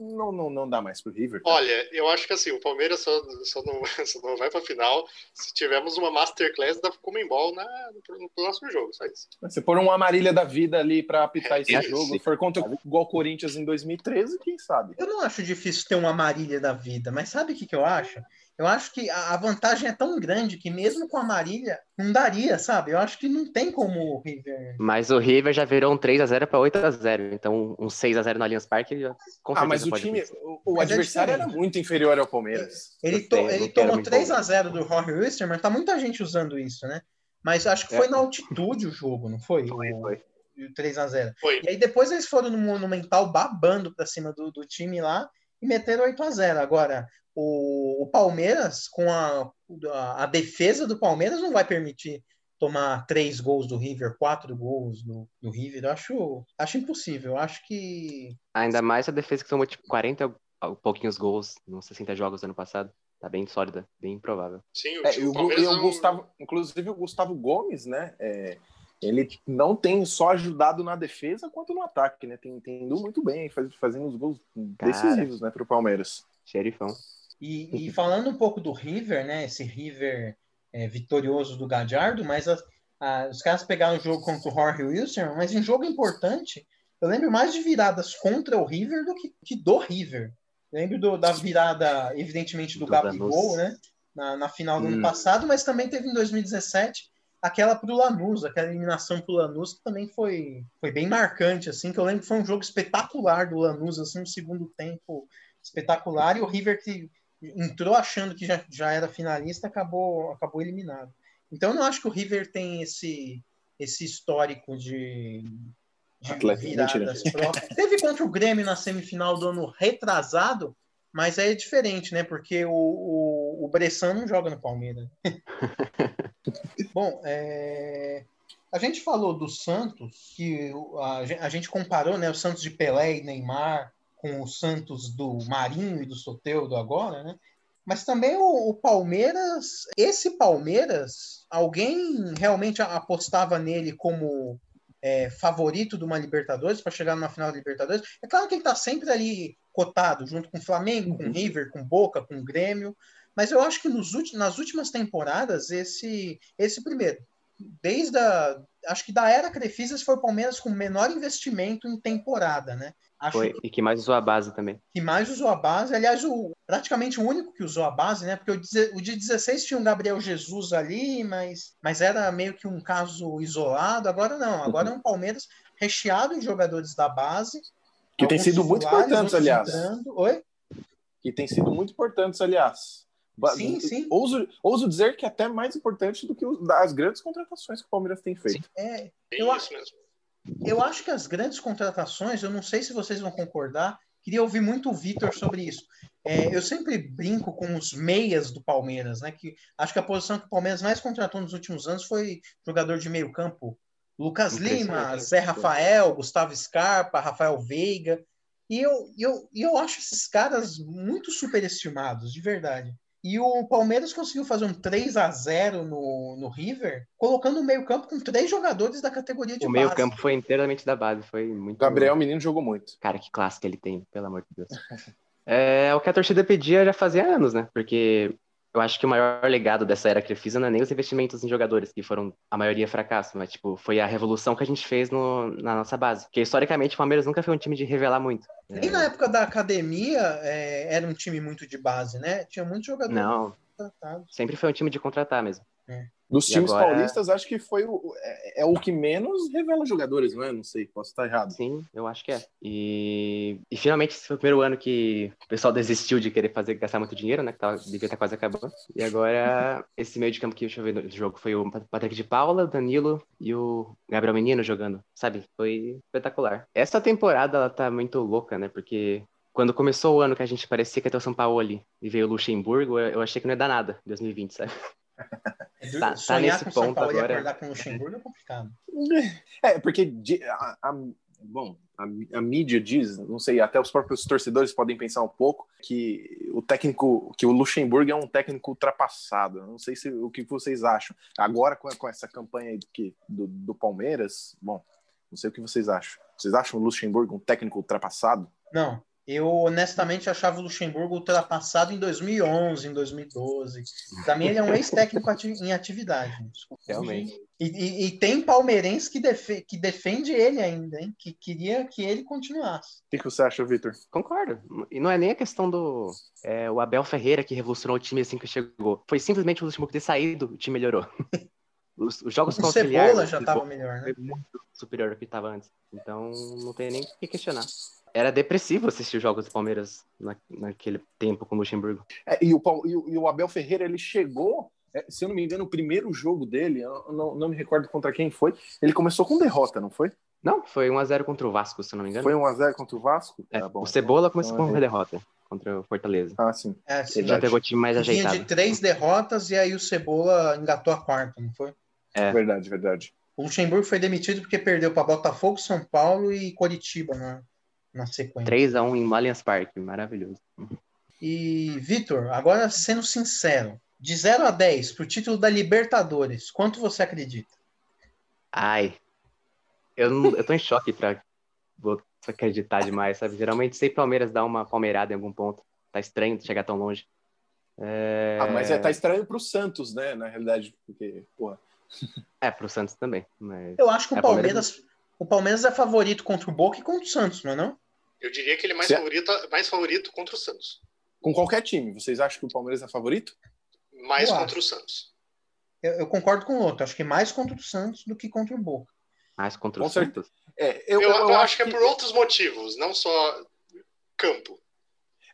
não, não, não dá mais pro River. Tá? Olha, eu acho que assim, o Palmeiras só, só, não, só não vai pra final se tivermos uma Masterclass da Comembol na, no, no próximo jogo, só isso. Se pôr uma Marília da vida ali pra apitar é, esse é, jogo, se for contra igual Corinthians em 2013, quem sabe? Eu não acho difícil ter uma Marília da vida, mas sabe o que, que eu acho? Eu acho que a vantagem é tão grande que mesmo com a Marília não daria, sabe? Eu acho que não tem como o River. Mas o River já virou um 3 a 0 para 8 a 0 então um 6 a 0 no Allianz Parque já com Ah, mas o time, o, o é adversário é era muito inferior ao Palmeiras. Ele, to, ele tomou 3 a 0 do Jorge Wilson, mas tá muita gente usando isso, né? Mas acho que foi é. na altitude o jogo, não foi? Foi, foi. O 3 a 0 foi. E aí depois eles foram no Monumental babando para cima do, do time lá e meteram 8 a 0 Agora, o, o Palmeiras, com a, a, a, defesa do Palmeiras, não vai permitir tomar três gols do River, quatro gols do, do River. Eu acho, acho impossível. Eu acho que. Ainda mais a defesa que tomou tipo 40 pouquinhos gols nos 60 jogos do ano passado. Tá bem sólida, bem improvável. Sim, o, é, o, o, o Gustavo, inclusive o Gustavo Gomes, né? É, ele não tem só ajudado na defesa quanto no ataque, né? Tem, tem indo muito bem, faz, fazendo os gols Cara, decisivos, né, pro Palmeiras. Xerifão. E, e, falando um pouco do River, né? Esse River é, vitorioso do Gadiardo, mas a, a, os caras pegaram o jogo contra o Jorge Wilson, mas em jogo importante, eu lembro mais de viradas contra o River do que, que do River. Eu lembro do, da virada, evidentemente, do, do Gabigol, né? Na, na final do hum. ano passado, mas também teve em 2017 aquela pro Lanús, aquela eliminação pro Lanús, que também foi, foi bem marcante, assim, que eu lembro que foi um jogo espetacular do Lanús, assim, no segundo tempo espetacular, e o River que entrou achando que já, já era finalista, acabou, acabou eliminado. Então eu não acho que o River tem esse, esse histórico de, de viradas próprias. Teve contra o Grêmio na semifinal do ano retrasado, mas aí é diferente, né? Porque o, o, o Bressan não joga no Palmeiras. Bom, é... a gente falou do Santos, que a, a gente comparou né, o Santos de Pelé e Neymar, com o Santos do Marinho e do Soteudo agora, né? Mas também o, o, Palmeiras, esse Palmeiras, alguém realmente apostava nele como é, favorito de uma Libertadores para chegar numa final da Libertadores? É claro que ele está sempre ali cotado, junto com o Flamengo, com o uhum. River, com Boca, com o Grêmio, mas eu acho que nos, nas últimas temporadas, esse, esse primeiro, desde a, acho que da era Crefisas foi o Palmeiras com menor investimento em temporada, né? Acho Foi, e que mais usou a base também. Que mais usou a base. Aliás, o, praticamente o único que usou a base, né? Porque o, o de 16 tinha um Gabriel Jesus ali, mas, mas era meio que um caso isolado. Agora não. Agora uhum. é um Palmeiras recheado de jogadores da base. Que tem sido muito importantes, aliás. Entrando. Oi? Que tem sido muito importantes, aliás. Sim, sim. Ouso, ouso dizer que é até mais importante do que as grandes contratações que o Palmeiras tem feito. É, eu, acho, eu acho que as grandes contratações, eu não sei se vocês vão concordar, queria ouvir muito o Vitor sobre isso. É, eu sempre brinco com os meias do Palmeiras, né? Que acho que a posição que o Palmeiras mais contratou nos últimos anos foi jogador de meio campo. Lucas Lima, Zé Rafael, Gustavo Scarpa, Rafael Veiga. E eu, eu, eu acho esses caras muito superestimados, de verdade. E o Palmeiras conseguiu fazer um 3 a 0 no, no River, colocando o meio-campo com três jogadores da categoria de o base. O meio-campo foi inteiramente da base, foi muito. Gabriel, menino, jogou muito. Cara, que clássico ele tem, pelo amor de Deus. é o que a torcida pedia já fazia anos, né? Porque eu acho que o maior legado dessa era Crefisa não é nem os investimentos em jogadores, que foram a maioria fracasso, mas tipo, foi a revolução que a gente fez no, na nossa base. Porque historicamente o Palmeiras nunca foi um time de revelar muito. Nem é... na época da academia é, era um time muito de base, né? Tinha muitos jogadores. Não. Sempre foi um time de contratar mesmo. É. Dos times agora... paulistas, acho que foi o, é, é, o que menos revela jogadores, não é? Não sei, posso estar errado. Sim, eu acho que é. E, e finalmente, esse foi o primeiro ano que o pessoal desistiu de querer fazer gastar muito dinheiro, né? Que tava, devia estar quase acabando. E agora, esse meio de campo que eu ver no jogo foi o Patrick de Paula, o Danilo e o Gabriel Menino jogando, sabe? Foi espetacular. Essa temporada, ela tá muito louca, né? Porque quando começou o ano que a gente parecia que ia ter o São Paulo ali e veio o Luxemburgo, eu achei que não ia dar nada em 2020, sabe? Tá, tá nesse ponto Paulo agora. Acordar com o Luxemburgo é complicado. É, porque a, a, bom, a, a, mídia diz, não sei, até os próprios torcedores podem pensar um pouco que o técnico, que o Luxemburgo é um técnico ultrapassado. Não sei se o que vocês acham. Agora com, com essa campanha que, do, do Palmeiras, bom, não sei o que vocês acham. Vocês acham o Luxemburgo um técnico ultrapassado? Não. Eu honestamente achava o Luxemburgo ultrapassado em 2011, em 2012. Para mim, ele é um ex-técnico em atividade. Realmente. E, e, e, tem palmeirense que, defe que defende ele ainda, hein? que queria que ele continuasse. O que, que você acha, Vitor? Concordo. E não é nem a questão do é, o Abel Ferreira que revolucionou o time assim que chegou. Foi simplesmente o Luxemburgo ter saído, o time melhorou. Os, os jogos com o Cebola já estava melhor, né? muito superior ao que estava antes. Então, não tem nem o que questionar era depressivo assistir jogos do Palmeiras na, naquele tempo com o Luxemburgo. É, e, o, e, o, e, o, Abel Ferreira, ele chegou, é, se eu não me engano, o primeiro jogo dele, eu não, não me recordo contra quem foi, ele começou com derrota, não foi? Não, foi 1x0 contra o Vasco, se eu não me engano. Foi 1x0 contra o Vasco? É, ah, bom, o Cebola começou então, com uma derrota contra o Fortaleza. Ah, sim. É, ele já pegou o time mais ajeitado. Vinha de três derrotas e aí o Cebola engatou a quarta, não foi? É. Verdade, verdade. O Luxemburgo foi demitido porque perdeu para Botafogo, São Paulo e Coritiba, né? Na sequência. 3x1 em Allianz Parque, maravilhoso. E, Vitor, agora sendo sincero, de 0 a 10 pro título da Libertadores, quanto você acredita? Ai, eu, não, eu tô em choque pra, vou acreditar demais, sabe? Geralmente sempre Palmeiras dá uma palmeirada em algum ponto. Tá estranho chegar tão longe. É... Ah, mas é, tá estranho pro Santos, né? Na realidade, porque, porra. É, pro Santos também. Mas... Eu acho que o é, Palmeiras, Palmeiras, o Palmeiras é favorito contra o Boca e contra o Santos, não é não? Eu diria que ele é mais, favorito, mais favorito contra o Santos. Com qualquer time, vocês acham que o Palmeiras é favorito? Mais eu contra acho. o Santos. Eu, eu, concordo com o outro. Acho que mais contra o Santos do que contra o Boca. Mais contra com o Santos? É, eu, eu, eu, acho que é por outros motivos, não só campo.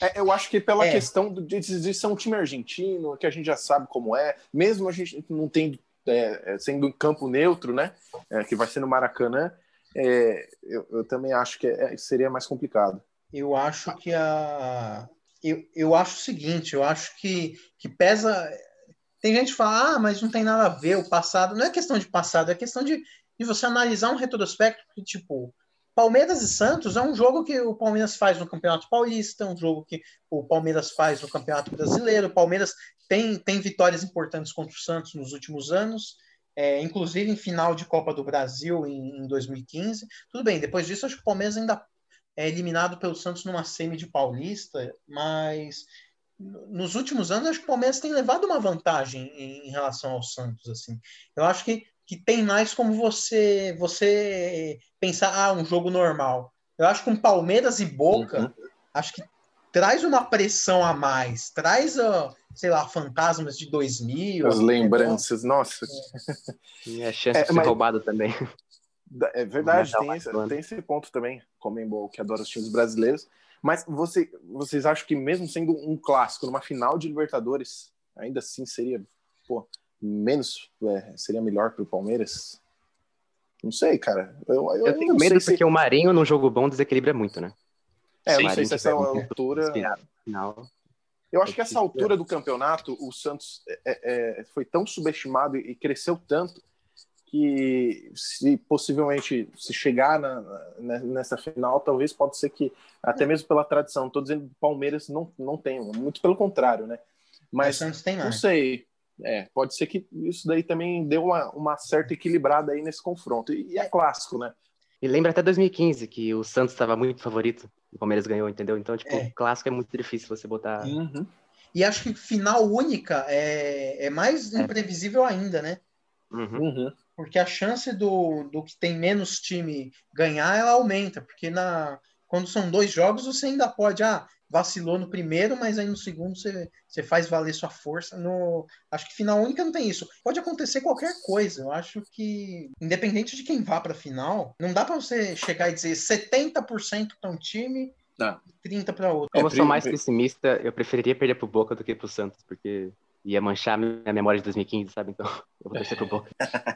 É, eu acho que pela é. questão de, de, ser um time argentino, que a gente já sabe como é, mesmo a gente não tem é, é sendo um campo neutro, né? É, que vai ser no Maracanã, é, eu, eu, também acho que é, seria mais complicado. Eu acho que a. Eu, eu acho o seguinte, eu acho que, que pesa. Tem gente que fala, ah, mas não tem nada a ver, o passado. Não é questão de passado, é questão de, de você analisar um retrospecto que, tipo, Palmeiras e Santos é um jogo que o Palmeiras faz no Campeonato Paulista, é um jogo que o Palmeiras faz no Campeonato Brasileiro. O Palmeiras tem, tem vitórias importantes contra o Santos nos últimos anos é, inclusive em final de Copa do Brasil em, em, 2015. Tudo bem, depois disso acho que o Palmeiras ainda é eliminado pelo Santos numa semi de Paulista, mas nos últimos anos acho que o Palmeiras tem levado uma vantagem em, em relação ao Santos. assim. Eu acho que, que tem mais como você você pensar ah, um jogo normal. Eu acho que com Palmeiras e Boca, uhum. acho que traz uma pressão a mais, traz a sei lá, fantasmas de 2000. As lembranças, nossa. É. E a chance é, de ser mas... roubado também. É verdade, tem esse, tem esse, ponto também, Comembol, que adora os times brasileiros. Mas você, vocês acham que mesmo sendo um clássico, numa final de Libertadores, ainda assim seria pô, menos, é, seria melhor para o Palmeiras? Não sei, cara. Eu, eu, eu tenho medo porque se... o Marinho num jogo bom desequilibra muito, né? É, eu não sei se essa altura. Final. Eu acho que essa altura do campeonato, o Santos é, é, foi tão subestimado e cresceu tanto que se possivelmente se chegar na, na, nessa final, talvez pode ser que até mesmo pela tradição, estou dizendo Palmeiras não não tem, muito pelo contrário, né? Mas Santos tem não sei, é, pode ser que isso daí também deu uma, uma certa equilibrada aí nesse confronto e, e é clássico, né? E lembra até 2015 que o Santos estava muito favorito, o Palmeiras ganhou, entendeu? Então, tipo, é. clássico é muito difícil você botar. Uhum. E acho que final única é, é mais é. imprevisível ainda, né? Uhum. uhum porque a chance do, do que tem menos time ganhar, ela aumenta, porque na, quando são dois jogos, você ainda pode, ah, vacilou no primeiro, mas aí no segundo você, você faz valer sua força. No, acho que final única não tem isso. Pode acontecer qualquer coisa. Eu acho que, independente de quem vá para final, não dá para você chegar e dizer 70% para um time, não. 30 para outro. Como eu sou mais pessimista, eu preferiria perder pro Boca do que pro Santos, porque ia manchar minha memória de 2015, sabe? Então, eu vou torcer pro Boca.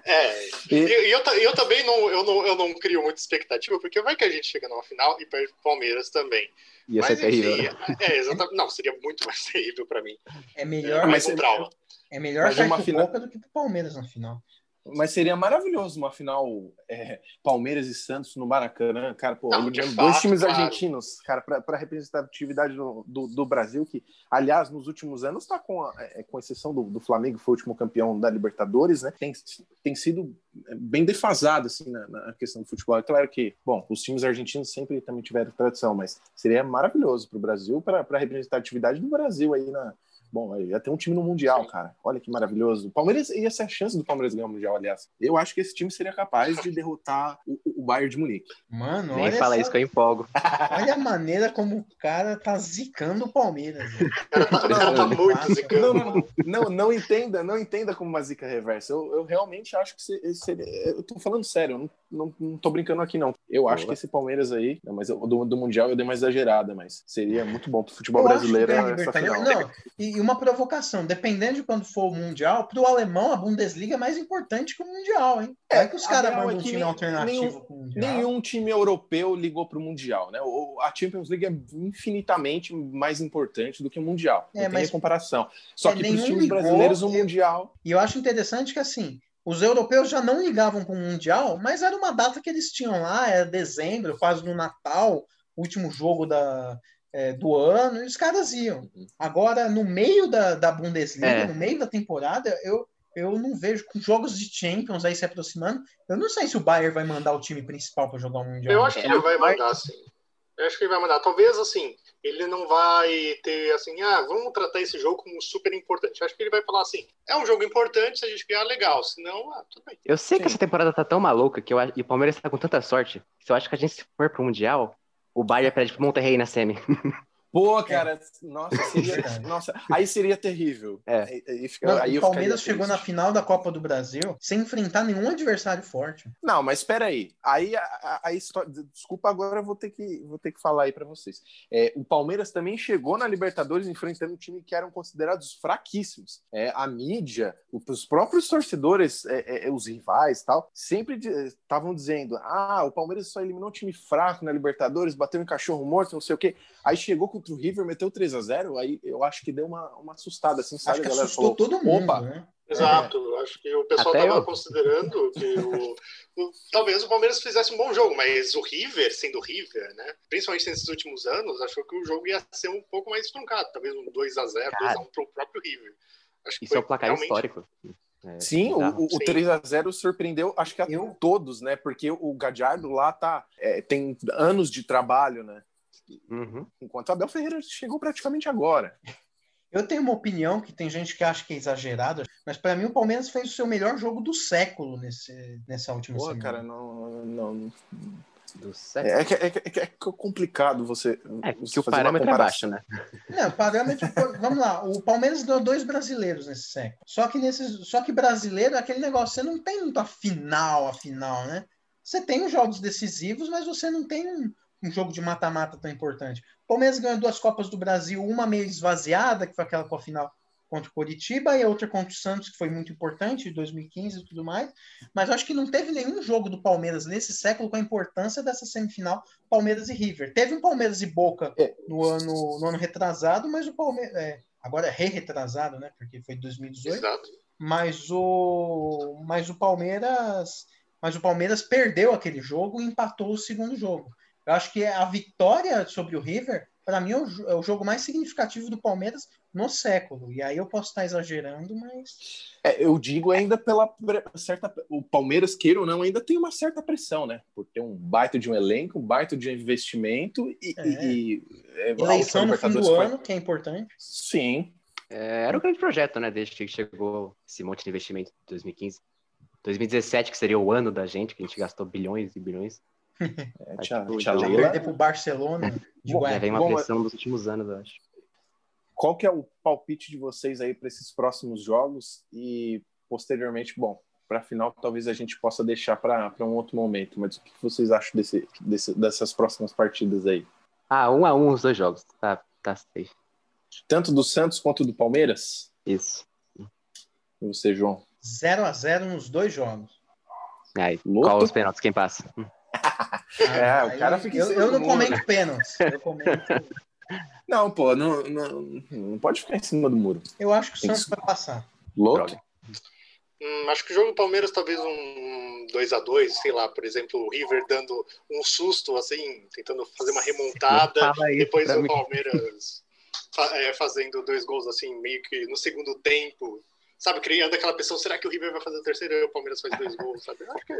É, e eu, eu, também não eu, não, eu não crio muita expectativa, porque vai que a gente chega numa final e perde pro Palmeiras também. Ia mas, ser terrível. Enfim, né? É, exatamente. Não, seria muito mais terrível para mim. É melhor, é, mais um trauma. É melhor sair pro final... Boca do que pro Palmeiras na final. Mas seria maravilhoso uma final é, Palmeiras e Santos no Maracanã, cara, pô, Não, dois fato, times claro. argentinos, cara, para representatividade do, do, do, Brasil, que, aliás, nos últimos anos está com, a, é, com exceção do, do Flamengo, que foi o último campeão da Libertadores, né, tem, tem sido bem defasado, assim, na, na questão do futebol. É claro que, bom, os times argentinos sempre também tiveram tradição, mas seria maravilhoso para o Brasil, para a representatividade do Brasil aí na, Bom, ia ter um time no Mundial, Sim. cara. Olha que maravilhoso. O Palmeiras ia ser a chance do Palmeiras ganhar o Mundial, aliás. Eu acho que esse time seria capaz de derrotar o, o Bayern de Munique. Mano, Nem fala essa... isso que eu empolgo. Olha a maneira como o cara tá zicando o Palmeiras. não, tá muito zicando. Não, não, não, não, entenda, não entenda como uma zica reversa. Eu, eu realmente acho que seria. Eu tô falando sério, eu não, não, não tô brincando aqui, não. Eu acho que esse Palmeiras aí, mas eu, do, do Mundial eu dei uma exagerada, mas seria muito bom pro futebol eu brasileiro essa final. Não, e uma provocação, dependendo de quando for o Mundial, pro alemão a Bundesliga é mais importante que o Mundial, hein? É, é que os caras mandam é um time alternativo nenhum, nenhum time europeu ligou pro Mundial, né? A Champions League é infinitamente mais importante do que o Mundial. É, não mas, tem comparação. Só é, que pros times ligou, brasileiros o Mundial... E eu acho interessante que, assim, os europeus já não ligavam para o Mundial, mas era uma data que eles tinham lá, era dezembro, quase no Natal, último jogo da, é, do ano, e os caras iam. Uhum. Agora, no meio da, da Bundesliga, é. no meio da temporada, eu, eu não vejo, com jogos de Champions aí se aproximando, eu não sei se o Bayern vai mandar o time principal para jogar o Mundial. Eu acho que ele vai mandar, sim. Eu acho que ele vai mandar. Talvez, assim, ele não vai ter, assim, ah, vamos tratar esse jogo como super importante. Eu acho que ele vai falar assim, é um jogo importante, se a gente ganhar, legal. Se não, ah, tudo bem. Eu sei Sim. que essa temporada tá tão maluca que eu, e o Palmeiras tá com tanta sorte, que eu acho que a gente, se for pro Mundial, o Bayern pede pro Monterrey na semi. Pô, é. cara, é. nossa, seria, nossa, aí seria terrível. É. Aí, aí fica, não, aí o Palmeiras chegou na final da Copa do Brasil sem enfrentar nenhum adversário forte. Não, mas espera aí. Aí a, a, história, desculpa, agora eu vou ter que vou ter que falar aí para vocês. É, o Palmeiras também chegou na Libertadores enfrentando um time que eram considerados fraquíssimos. É, a mídia, os próprios torcedores, é, é, os rivais, tal, sempre estavam dizendo: "Ah, o Palmeiras só eliminou um time fraco na Libertadores, bateu em cachorro morto, não sei o quê". Aí chegou com contra o River, meteu 3 a 0 aí eu acho que deu uma, uma assustada, assim, sabe? Acho que assustou falou, todo mundo, Opa. né? Exato, é. acho que o pessoal estava considerando que o, o, talvez o Palmeiras fizesse um bom jogo, mas o River, sendo o River, né? Principalmente nesses últimos anos, achou que o jogo ia ser um pouco mais truncado, talvez um 2 a 0 2 a 1 para o próprio River. Acho que Isso é o placar realmente... histórico. É, Sim, o, o 3 a 0 surpreendeu, acho que a eu... todos, né? Porque o Gadiardo lá tá, é, tem anos de trabalho, né? Uhum. Enquanto o Abel Ferreira chegou praticamente agora. Eu tenho uma opinião que tem gente que acha que é exagerada, mas para mim o Palmeiras fez o seu melhor jogo do século nesse, nessa última Pô, semana. cara, não, não, do século. É, é, é, é, complicado você. É que o parâmetro é baixo, né? Não, o parâmetro. vamos lá, o Palmeiras deu dois brasileiros nesse século. Só que, nesse, só que brasileiro é aquele negócio, você não tem muito a final, a final, né? Você tem os jogos decisivos, mas você não tem um, um jogo de mata-mata tão importante. O Palmeiras ganhou duas Copas do Brasil, uma meio esvaziada, que foi aquela com a final contra o Coritiba e a outra contra o Santos, que foi muito importante, de 2015 e tudo mais. Mas acho que não teve nenhum jogo do Palmeiras nesse século com a importância dessa semifinal Palmeiras e River. Teve um Palmeiras e Boca é. no ano, no ano retrasado, mas o Palmeiras. É, agora é re-retrasado, né? Porque foi 2018. Exato. Mas o, mas o Palmeiras. Mas o Palmeiras perdeu aquele jogo e empatou o segundo jogo. Eu acho que a vitória sobre o River para mim, é o, é o, jogo mais significativo do Palmeiras no século. E aí eu posso estar exagerando, mas. É, eu digo ainda pela certa. O Palmeiras, queira ou não, ainda tem uma certa pressão, né? Por ter um baita de um elenco, um baita de um investimento e. É. e, e é, Eleição no fim do foi... ano, que é importante. Sim. É, era um grande projeto, né? Desde que chegou esse monte de investimento em 2015. 2017, que seria o ano da gente, que a gente gastou bilhões e bilhões. É, tia, tia Leila. Perder pro Barcelona. De bom, já vem uma bom, pressão dos últimos anos, eu acho. Qual que é o palpite de vocês aí para esses próximos jogos e posteriormente, bom, para a final talvez a gente possa deixar para um outro momento, mas o que vocês acham desse, desse, dessas próximas partidas aí? Ah, um a um os dois jogos, tá, tá safe. Tanto do Santos quanto do Palmeiras? Isso. E você, João? 0 a 0 nos dois jogos. Aí, qual os pênaltis? Quem passa? é, o cara fica Eu, eu não comento pênaltis. Eu comento. Não, pô, não, não, não pode ficar em cima do muro. Eu acho que o Santos vai passar. Louco? Hum, acho que o jogo do Palmeiras talvez um 2 a 2 sei lá, por exemplo, o River dando um susto, assim, tentando fazer uma remontada, depois o Palmeiras é, fazendo dois gols, assim, meio que no segundo tempo, sabe, criando aquela pressão, será que o River vai fazer o terceiro e o Palmeiras faz dois gols, sabe? Acho que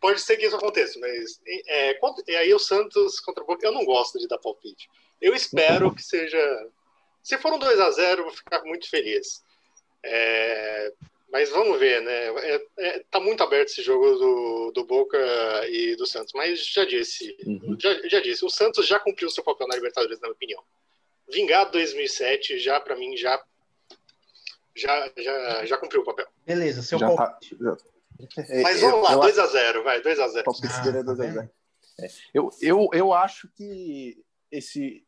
pode ser que isso aconteça, mas é, e aí o Santos contra o Boca, eu não gosto de dar palpite. Eu espero que seja. Se for um 2 a 0 eu vou ficar muito feliz. É, mas vamos ver, né? É, é, tá muito aberto esse jogo do, do Boca e do Santos, mas já disse, uhum. já, já disse, o Santos já cumpriu seu papel na Libertadores, na minha opinião. Vingar 2007 já para mim já já, já já cumpriu o papel. Beleza, seu já tá, já, mas vamos lá, 2x0, vai, 2x0. Ah, é, eu, eu, eu acho que esse,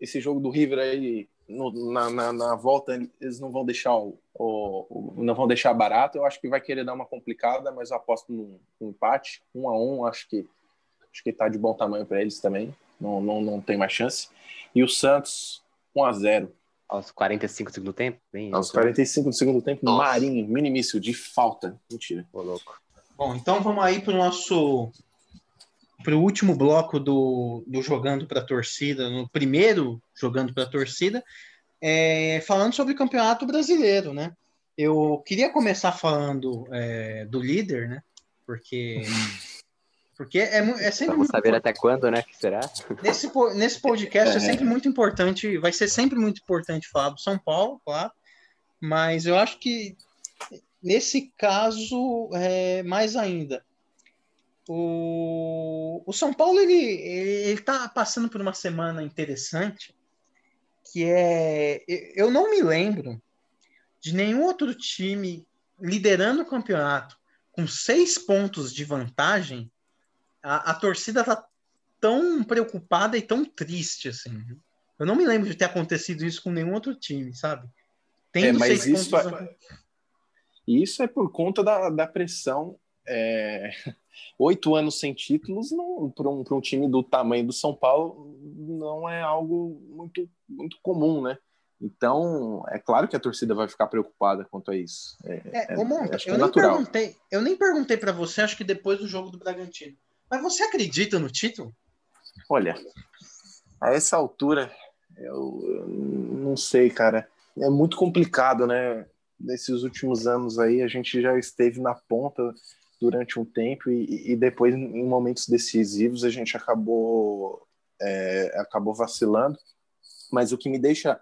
esse jogo do River aí, no, na, na, na, volta, eles não vão deixar o, o, não vão deixar barato. Eu acho que vai querer dar uma complicada, mas eu aposto num, num empate, um a um. Acho que acho que tá de bom tamanho para eles também. Não, não, não tem mais chance. E o Santos, 1 a 0 aos 45 do segundo tempo? Bem, aos 45 do segundo tempo, Nossa. Marinho, minimício, de falta. Mentira. Ô, louco. Bom, então vamos aí para o nosso para o último bloco do, do Jogando para a Torcida, no primeiro Jogando para a Torcida, é, falando sobre o Campeonato Brasileiro, né? Eu queria começar falando é, do líder, né? Porque Porque é, é sempre. Vamos saber até quando, né? Que será? Nesse, nesse podcast é. é sempre muito importante, vai ser sempre muito importante falar do São Paulo, claro. Mas eu acho que nesse caso, é, mais ainda. O, o São Paulo ele ele está passando por uma semana interessante que é eu não me lembro de nenhum outro time liderando o campeonato com seis pontos de vantagem a, a torcida tá tão preocupada e tão triste, assim. Eu não me lembro de ter acontecido isso com nenhum outro time, sabe? Tem é, mas isso é, isso é por conta da, da pressão. É... Oito anos sem títulos para um, um time do tamanho do São Paulo não é algo muito, muito comum, né? Então, é claro que a torcida vai ficar preocupada quanto a isso. É, é, é, Monta, eu, é nem perguntei, eu nem perguntei para você, acho que depois do jogo do Bragantino. Mas você acredita no título? Olha, a essa altura, eu, eu não sei, cara. É muito complicado, né? Nesses últimos anos aí, a gente já esteve na ponta durante um tempo e, e depois, em momentos decisivos, a gente acabou, é, acabou vacilando. Mas o que me deixa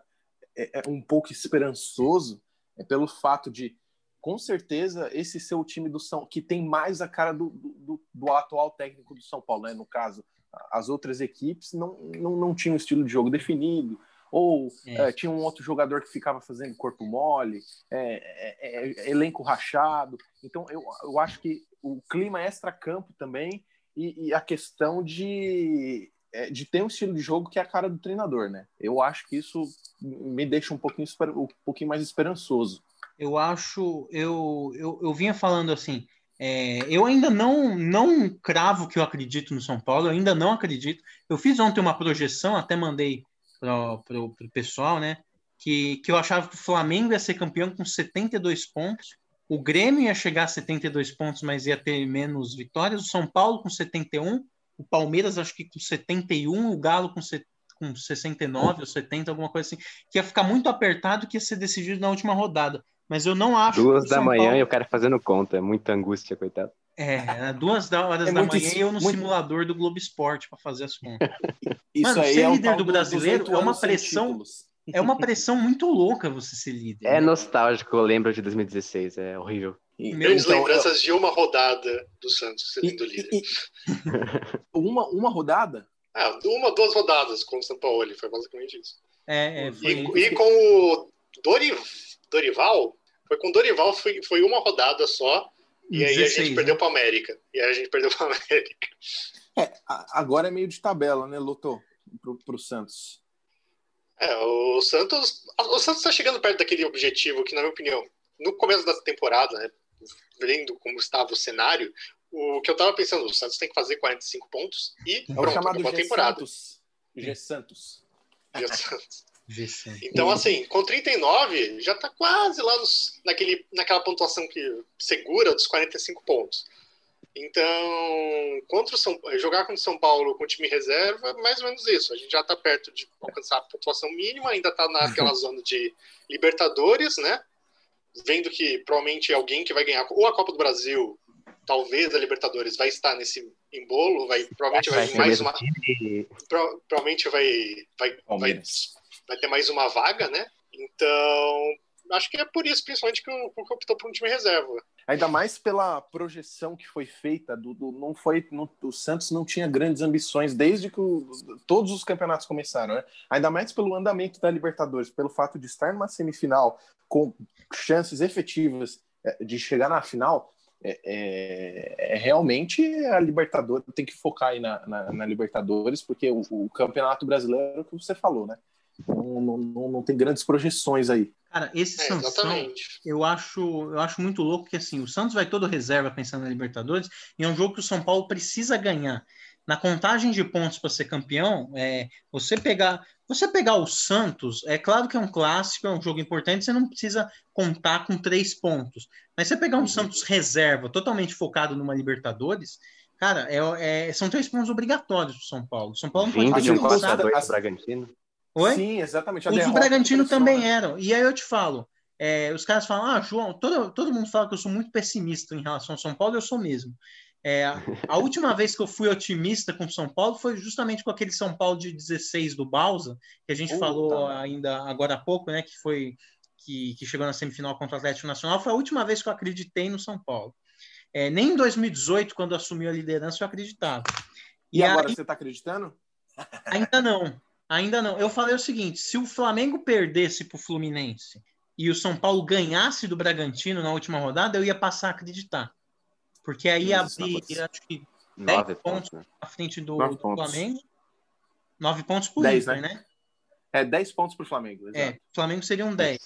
é, é um pouco esperançoso é pelo fato de com certeza esse ser o time do São que tem mais a cara do, do, do, atual técnico do São Paulo, né? No caso, as outras equipes não, não, não tinham um estilo de jogo definido, ou é. É, tinha um outro jogador que ficava fazendo corpo mole, é, elenco rachado. Então eu, eu acho que o clima extra-campo também e, e, a questão de, de ter um estilo de jogo que é a cara do treinador, né? Eu acho que isso me deixa um pouquinho, um pouquinho mais esperançoso. Eu acho, eu, eu, eu vinha falando assim, é, eu ainda não, não cravo que eu acredito no São Paulo, eu ainda não acredito. Eu fiz ontem uma projeção, até mandei para o pessoal, né? Que, que eu achava que o Flamengo ia ser campeão com 72 pontos, o Grêmio ia chegar a 72 pontos, mas ia ter menos vitórias, o São Paulo com 71, o Palmeiras acho que com 71, o Galo com, com 69 ou 70, alguma coisa assim, que ia ficar muito apertado que ia ser decidido na última rodada. Mas eu não acho. Duas da manhã Paulo... e o cara fazendo conta, é muita angústia, coitado. É, duas horas é da manhã e eu no muito... simulador do Globo Esporte para fazer as contas. Isso Mano, aí ser é líder do brasileiro é uma pressão. É uma pressão muito louca você ser líder. É né? nostálgico, eu lembro de 2016, é horrível. Grandes então, lembranças eu... de uma rodada do Santos sendo líder. E, uma, uma rodada? Ah, uma, duas rodadas com o São Paulo, foi basicamente isso. É, é, foi... e, e, com o Dorival, foi com o Dorival, foi, foi uma rodada só. E 16, aí a gente perdeu para América. E aí a gente perdeu para América. É, agora é meio de tabela, né, Lotô? Para o Santos. É, o Santos. O Santos está chegando perto daquele objetivo que, na minha opinião, no começo da temporada, né, vendo como estava o cenário, o que eu estava pensando, o Santos tem que fazer 45 pontos e é pronto, o chamado G temporada. Santos. G Santos. G Santos. Então, assim, com 39, já está quase lá nos, naquele, naquela pontuação que segura dos 45 pontos. Então, contra o São, jogar contra o São Paulo com o time reserva, mais ou menos isso. A gente já está perto de alcançar a pontuação mínima, ainda está naquela zona de Libertadores, né? Vendo que provavelmente alguém que vai ganhar ou a Copa do Brasil, talvez a Libertadores, vai estar nesse embolo, vai provavelmente vai, vai mais uma. Pro, provavelmente vai, vai, vai vai ter mais uma vaga, né? Então, acho que é por isso, principalmente, que o Cuca optou por um time reserva. Ainda mais pela projeção que foi feita, do, do não foi, no, o Santos não tinha grandes ambições desde que o, todos os campeonatos começaram, né? Ainda mais pelo andamento da Libertadores, pelo fato de estar numa semifinal com chances efetivas é, de chegar na final, é, é, é, realmente a Libertadores tem que focar aí na, na, na Libertadores, porque o, o, Campeonato Brasileiro, que você falou, né? Não, não, não, não tem grandes projeções aí. Cara, esse é, Sansão, eu acho, eu acho muito louco que assim, o Santos vai todo reserva pensando na Libertadores, e é um jogo que o São Paulo precisa ganhar. Na contagem de pontos para ser campeão, é, você pegar, você pegar o Santos, é claro que é um clássico, é um jogo importante, você não precisa contar com três pontos. Mas você pegar um uhum. Santos reserva, totalmente focado numa Libertadores, cara, é, é, são três pontos obrigatórios para São Paulo. São Paulo não pode de um 4x2 Bragantino. Oi? Sim, exatamente. Os do Bragantino também eram. E aí eu te falo, é, os caras falam, ah, João, todo, todo mundo fala que eu sou muito pessimista em relação ao São Paulo, eu sou mesmo. É, a última vez que eu fui otimista com São Paulo foi justamente com aquele São Paulo de 16 do Balsa, que a gente falou ainda agora há pouco, né? Que foi que, que, chegou na semifinal contra o Atlético Nacional. Foi a última vez que eu acreditei no São Paulo. É, nem em 2018, quando assumiu a liderança, eu acreditava. E, e agora aí, você está acreditando? Ainda não. Ainda não. Eu falei o seguinte: se o Flamengo perdesse para o Fluminense e o São Paulo ganhasse do Bragantino na última rodada, eu ia passar a acreditar. Porque aí ia abrir, acho que 10 pontos, pontos né? à frente do, do Flamengo. 9 pontos por dez, Inter, né? né? É, 10 pontos para o Flamengo. Exato. É, Flamengo seriam 10.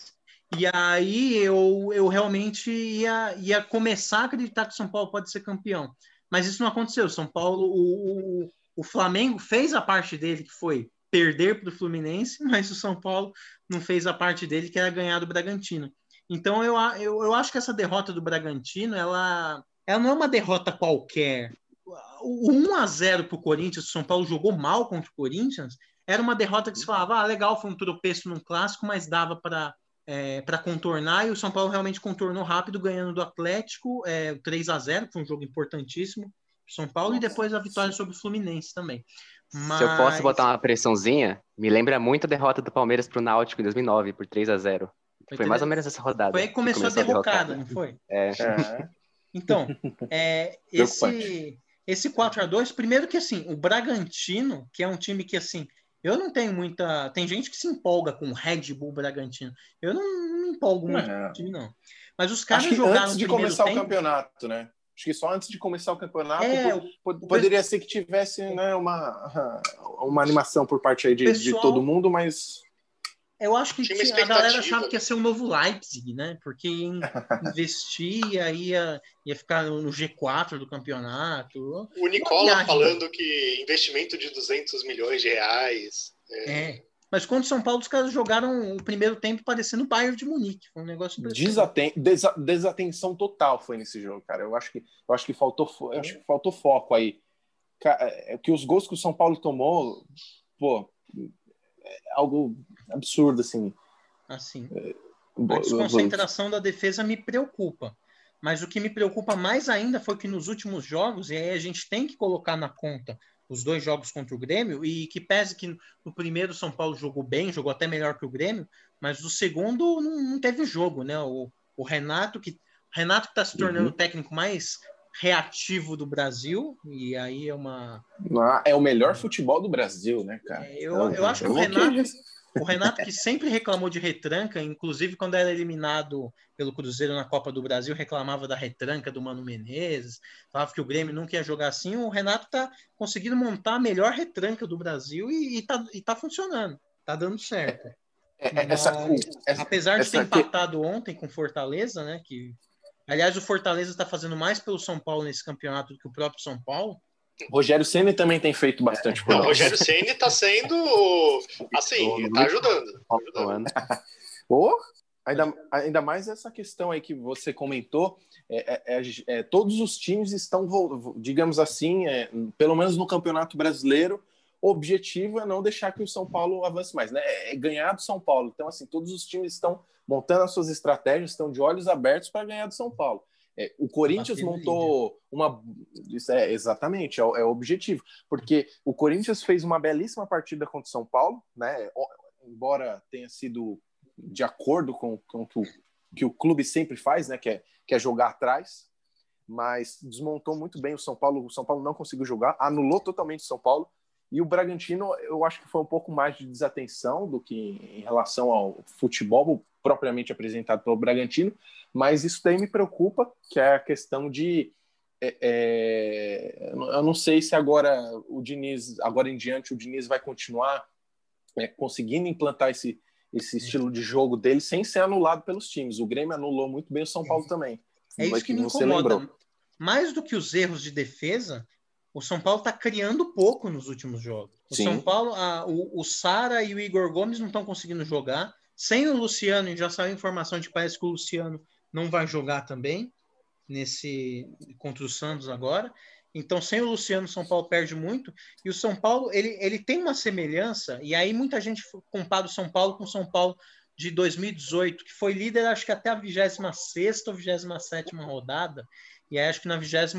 E aí eu, eu realmente ia, ia começar a acreditar que o São Paulo pode ser campeão. Mas isso não aconteceu. São Paulo, o, o, o Flamengo fez a parte dele, que foi perder para o Fluminense, mas o São Paulo não fez a parte dele, que era ganhar do Bragantino. Então eu, eu, eu acho que essa derrota do Bragantino, ela, ela não é uma derrota qualquer. O 1 a 0 para o Corinthians, o São Paulo jogou mal contra o Corinthians, era uma derrota que se falava, ah, legal, foi um tropeço num clássico, mas dava para é, para contornar, e o São Paulo realmente contornou rápido, ganhando do Atlético é, 3 a 0 foi um jogo importantíssimo para São Paulo, Nossa, e depois a vitória sim. sobre o Fluminense também. Mas... Se eu posso botar uma pressãozinha, me lembra muito a derrota do Palmeiras para o Náutico em 2009, por 3 a 0 Foi, foi mais ou menos essa rodada. Foi aí que começou, começou a derrocada, não foi? É. é. Então, é, esse, esse 4 a 2 primeiro que assim, o Bragantino, que é um time que assim, eu não tenho muita. Tem gente que se empolga com o Red Bull Bragantino. Eu não, não me empolgo muito é. com o time, não. Mas os caras jogaram antes de começar tempo, o campeonato, né? Acho que só antes de começar o campeonato é, poderia ser que tivesse né, uma, uma animação por parte aí de, pessoal, de todo mundo, mas eu acho que tinha, a galera achava que ia ser um novo Leipzig, né? Porque investia, ia, ia ficar no G4 do campeonato. O Nicola falando que investimento de 200 milhões de reais. É. é. Mas contra o São Paulo, os caras jogaram o primeiro tempo parecendo o Bayern de Munique. Foi um negócio Desaten desa desatenção total foi nesse jogo, cara. Eu acho que, eu acho que, faltou, eu acho que faltou foco aí. É, que os gols que o São Paulo tomou, pô, é algo absurdo, assim. Assim. É, a desconcentração da defesa me preocupa. Mas o que me preocupa mais ainda foi que nos últimos jogos, e aí a gente tem que colocar na conta os dois jogos contra o Grêmio, e que pese que no primeiro São Paulo jogou bem, jogou até melhor que o Grêmio, mas no segundo não, não teve jogo, né? O, o Renato, que Renato está se tornando uhum. o técnico mais reativo do Brasil, e aí é uma. Ah, é o melhor futebol do Brasil, né, cara? É, eu, eu acho que o Renato. O Renato, que sempre reclamou de retranca, inclusive quando era eliminado pelo Cruzeiro na Copa do Brasil, reclamava da retranca do Mano Menezes, falava que o Grêmio nunca ia jogar assim. O Renato está conseguindo montar a melhor retranca do Brasil e, está e tá funcionando, está dando certo. É, é, essa, essa, apesar de ter empatado ontem com Fortaleza, né? Que, aliás, o Fortaleza está fazendo mais pelo São Paulo nesse campeonato do que o próprio São Paulo. Rogério Ceni também tem feito bastante por O Rogério Ceni está sendo assim, está ajudando. Tá ajudando. oh, ainda, ainda mais essa questão aí que você comentou, é, é, é, é todos os times estão, digamos assim, é, pelo menos no Campeonato Brasileiro, o objetivo é não deixar que o São Paulo avance mais, né? É ganhar do São Paulo. Então, assim, todos os times estão montando as suas estratégias, estão de olhos abertos para ganhar do São Paulo. É, o Corinthians montou uma. Isso é exatamente, é o, é o, objetivo. Porque o Corinthians fez uma belíssima partida contra o São Paulo, né? Embora tenha sido de acordo com, com o que, o que o clube sempre faz, né? Que é, que é jogar atrás, mas desmontou muito bem o São Paulo. O São Paulo não conseguiu jogar, anulou totalmente o São Paulo. E o Bragantino, eu acho que foi um pouco mais de desatenção do que em relação ao futebol propriamente apresentado pelo Bragantino, mas isso daí me preocupa, que é a questão de. É, é, eu não sei se agora o Diniz, agora em diante, o Diniz vai continuar é, conseguindo implantar esse, esse estilo de jogo dele sem ser anulado pelos times. O Grêmio anulou muito bem o São Paulo também. É isso que me incomoda. Lembrou. Mais do que os erros de defesa, o São Paulo está criando pouco nos últimos jogos. O Sim. São Paulo, a, o, o Sara e o Igor Gomes não estão conseguindo jogar. Sem o Luciano, já saiu informação de que parece que o Luciano não vai jogar também nesse contra o Santos agora. Então, sem o Luciano, o São Paulo perde muito. E o São Paulo, ele, ele tem uma semelhança, e aí muita gente compara o São Paulo com o São Paulo de 2018, que foi líder, acho que até a 26 ou 27 rodada, e aí acho que na 28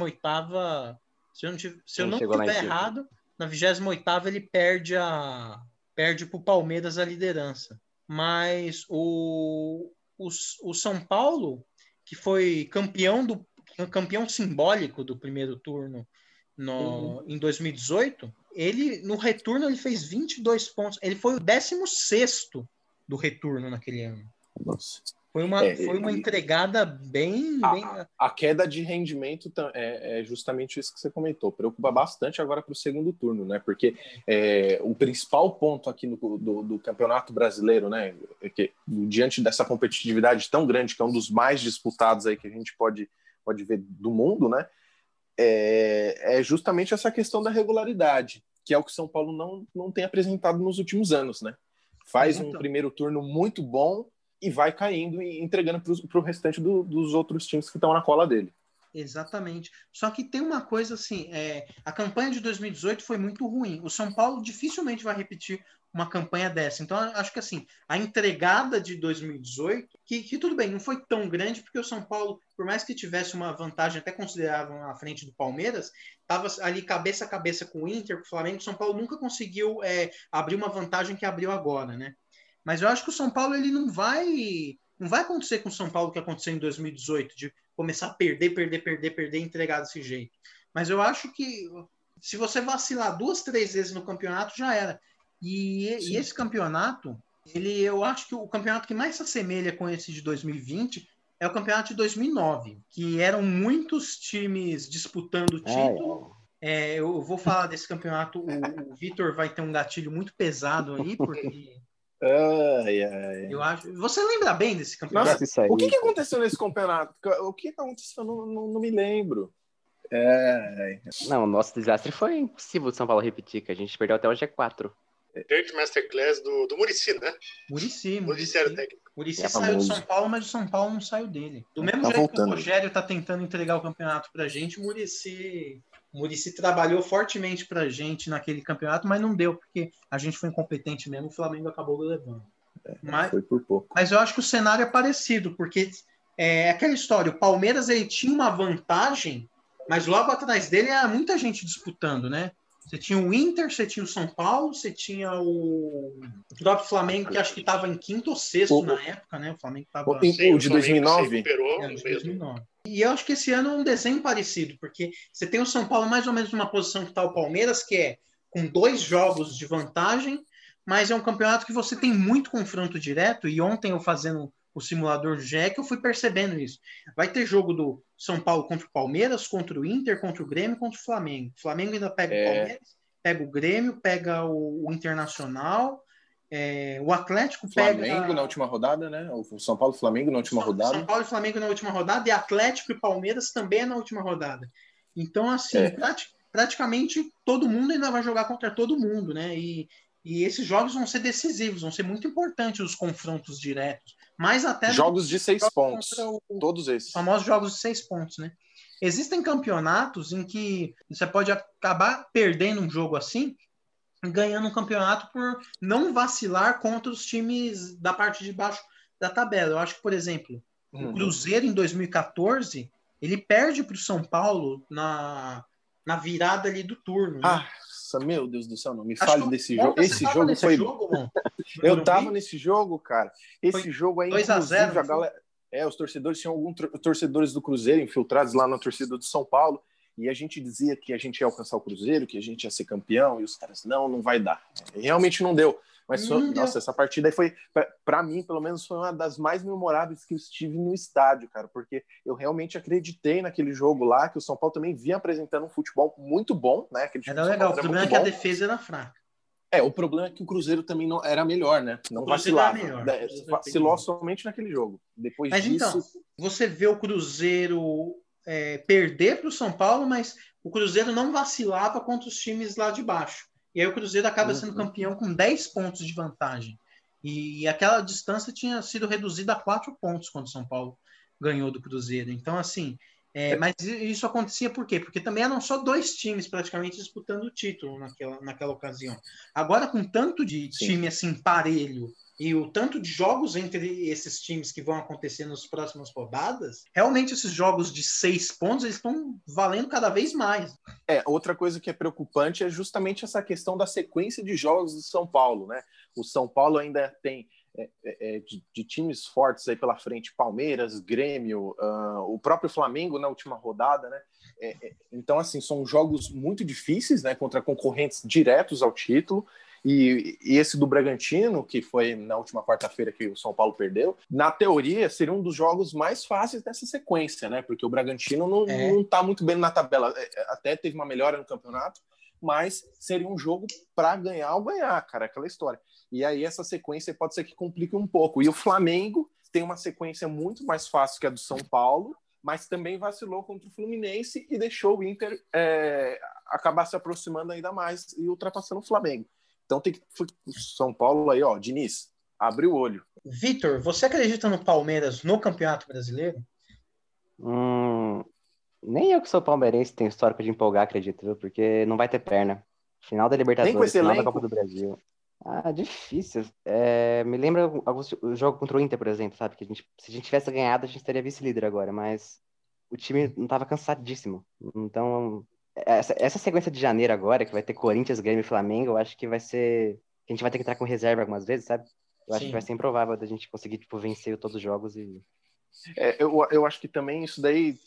se eu não, tive, se eu não tiver errado, na 28 ele perde a perde para o Palmeiras a liderança. Mas o, o, o São Paulo, que foi campeão do campeão simbólico do primeiro turno no, uhum. em 2018, ele no retorno ele fez 22 pontos. Ele foi o 16 do retorno naquele ano. Nossa. Foi uma, é, foi uma entregada bem. A, bem... a queda de rendimento é, é, justamente isso que você comentou. Preocupa bastante agora para o segundo turno, né? Porque é, o principal ponto aqui no, do, do, Campeonato Brasileiro, né? É que, diante dessa competitividade tão grande, que é um dos mais disputados aí que a gente pode, pode ver do mundo, né? É, é justamente essa questão da regularidade, que é o que São Paulo não, não tem apresentado nos últimos anos, né? Faz um primeiro turno muito bom e vai caindo e entregando para o restante do, dos outros times que estão na cola dele. Exatamente. Só que tem uma coisa assim: é, a campanha de 2018 foi muito ruim. O São Paulo dificilmente vai repetir uma campanha dessa. Então, acho que assim, a entregada de 2018, que, que, tudo bem, não foi tão grande, porque o São Paulo, por mais que tivesse uma vantagem até considerável na frente do Palmeiras, estava ali cabeça a cabeça com o Inter, com o Flamengo. O São Paulo nunca conseguiu é, abrir uma vantagem que abriu agora, né? Mas eu acho que o São Paulo ele não vai não vai acontecer com o São Paulo que aconteceu em 2018 de começar a perder, perder, perder, perder, entregar desse jeito. Mas eu acho que se você vacilar duas, três vezes no campeonato já era. E, e esse campeonato, ele eu acho que o campeonato que mais se assemelha com esse de 2020 é o campeonato de 2009, que eram muitos times disputando o título. É, é. eu vou falar desse campeonato. O, o Vitor vai ter um gatilho muito pesado aí, porque. Ai, ai. Eu acho. Você lembra bem desse campeonato? Nossa, o que, que aconteceu nesse campeonato? O que aconteceu? Eu não, não, não me lembro. É... Não, o nosso desastre foi impossível de São Paulo repetir, que a gente perdeu até o G4. Dirt Masterclass do, do Murici, né? Murici, Murici era o técnico. Murici é saiu de São Paulo, mas o São Paulo não saiu dele. Do mesmo tá jeito voltando. que o Rogério tá tentando entregar o campeonato pra gente, o Murici, Murici trabalhou fortemente pra gente naquele campeonato, mas não deu, porque a gente foi incompetente mesmo, o Flamengo acabou levando. É, mas, foi por pouco. Mas eu acho que o cenário é parecido, porque é aquela história, o Palmeiras ele tinha uma vantagem, mas logo atrás dele era muita gente disputando, né? Você tinha o Inter, você tinha o São Paulo, você tinha o, o próprio Flamengo, que acho que estava em quinto ou sexto o... na época, né? O Flamengo estava. O, o de 2009? É, de 2009. E eu acho que esse ano é um desenho parecido, porque você tem o São Paulo mais ou menos numa posição que está o Palmeiras, que é com dois jogos de vantagem, mas é um campeonato que você tem muito confronto direto. E ontem eu fazendo o simulador do GEC, eu fui percebendo isso. Vai ter jogo do São Paulo contra o Palmeiras, contra o Inter, contra o Grêmio, contra o Flamengo. O Flamengo ainda pega é... o Palmeiras, pega o Grêmio, pega o, o Internacional, é, o Atlético Flamengo pega. Flamengo na última rodada, né? O São Paulo e Flamengo na última São, rodada. São Paulo e Flamengo na última rodada, e Atlético e Palmeiras também na última rodada. Então, assim, é. praticamente todo mundo ainda vai jogar contra todo mundo, né? E, e esses jogos vão ser decisivos, vão ser muito importantes os confrontos diretos. Mais até jogos de seis pontos, o, todos esses. Famosos jogos de seis pontos, né? Existem campeonatos em que você pode acabar perdendo um jogo assim, ganhando um campeonato por não vacilar contra os times da parte de baixo da tabela. Eu acho que, por exemplo, uhum. o Cruzeiro em 2014 ele perde para o São Paulo na, na virada ali do turno. Né? Ah, meu Deus do céu, não me fale desse jogo. Esse jogo foi. Jogo, eu tava nesse jogo, cara. Esse foi jogo aí, 2 a 0, a galera. É, os torcedores tinham alguns torcedores do Cruzeiro infiltrados lá na torcida do São Paulo. E a gente dizia que a gente ia alcançar o Cruzeiro, que a gente ia ser campeão, e os caras, não, não vai dar. Realmente não deu. Mas, foi, nossa, essa partida aí foi, para mim, pelo menos, foi uma das mais memoráveis que eu estive no estádio, cara, porque eu realmente acreditei naquele jogo lá, que o São Paulo também vinha apresentando um futebol muito bom, né? Aquele era legal, o problema é que bom. a defesa era fraca. É, o problema é que o Cruzeiro também não era melhor, né? Não vacilava. Melhor, é, vacilou somente naquele jogo. Depois mas disso... então, você vê o Cruzeiro é, perder para o São Paulo, mas o Cruzeiro não vacilava contra os times lá de baixo. E aí o Cruzeiro acaba uhum. sendo campeão com 10 pontos de vantagem. E aquela distância tinha sido reduzida a 4 pontos quando o São Paulo ganhou do Cruzeiro. Então, assim, é, é, mas isso acontecia por quê? Porque também eram só dois times praticamente disputando o título naquela, naquela ocasião. Agora, com tanto de Sim. time assim parelho e o tanto de jogos entre esses times que vão acontecer nas próximas rodadas, realmente esses jogos de seis pontos estão valendo cada vez mais. É, outra coisa que é preocupante é justamente essa questão da sequência de jogos do São Paulo, né? O São Paulo ainda tem é, é, é de, de, times fortes aí pela frente, Palmeiras, Grêmio, uh, o próprio Flamengo na última rodada, né? É, é, então, assim, são jogos muito difíceis, né? Contra concorrentes diretos ao título. E, e, esse do Bragantino, que foi na última quarta-feira que o São Paulo perdeu, na teoria seria um dos jogos mais fáceis dessa sequência, né? Porque o Bragantino não, é. não tá muito bem na tabela. É, é, até teve uma melhora no campeonato, mas seria um jogo para ganhar ou ganhar, cara, aquela história. E aí essa sequência pode ser que complique um pouco. E o Flamengo tem uma sequência muito mais fácil que a do São Paulo, mas também vacilou contra o Fluminense e deixou o Inter é, acabar se aproximando ainda mais e ultrapassando o Flamengo. Então tem que. São Paulo aí, ó, Diniz, abre o olho. Vitor, você acredita no Palmeiras no Campeonato Brasileiro? Hum, nem eu que sou palmeirense tenho histórico de empolgar, acredito, viu? Porque não vai ter perna. Final da Libertadores, final elenco? da Copa do Brasil. Ah, difícil. É, me lembra o jogo contra o Inter, por exemplo, sabe? Que a gente, se a gente tivesse ganhado, a gente teria vice-líder agora, mas o time não estava cansadíssimo. Então, essa, essa sequência de janeiro agora, que vai ter Corinthians, Grêmio e Flamengo, eu acho que vai ser. A gente vai ter que entrar com reserva algumas vezes, sabe? Eu Sim. acho que vai ser improvável da gente conseguir, tipo, vencer todos os jogos e. É, eu, eu acho que também isso daí,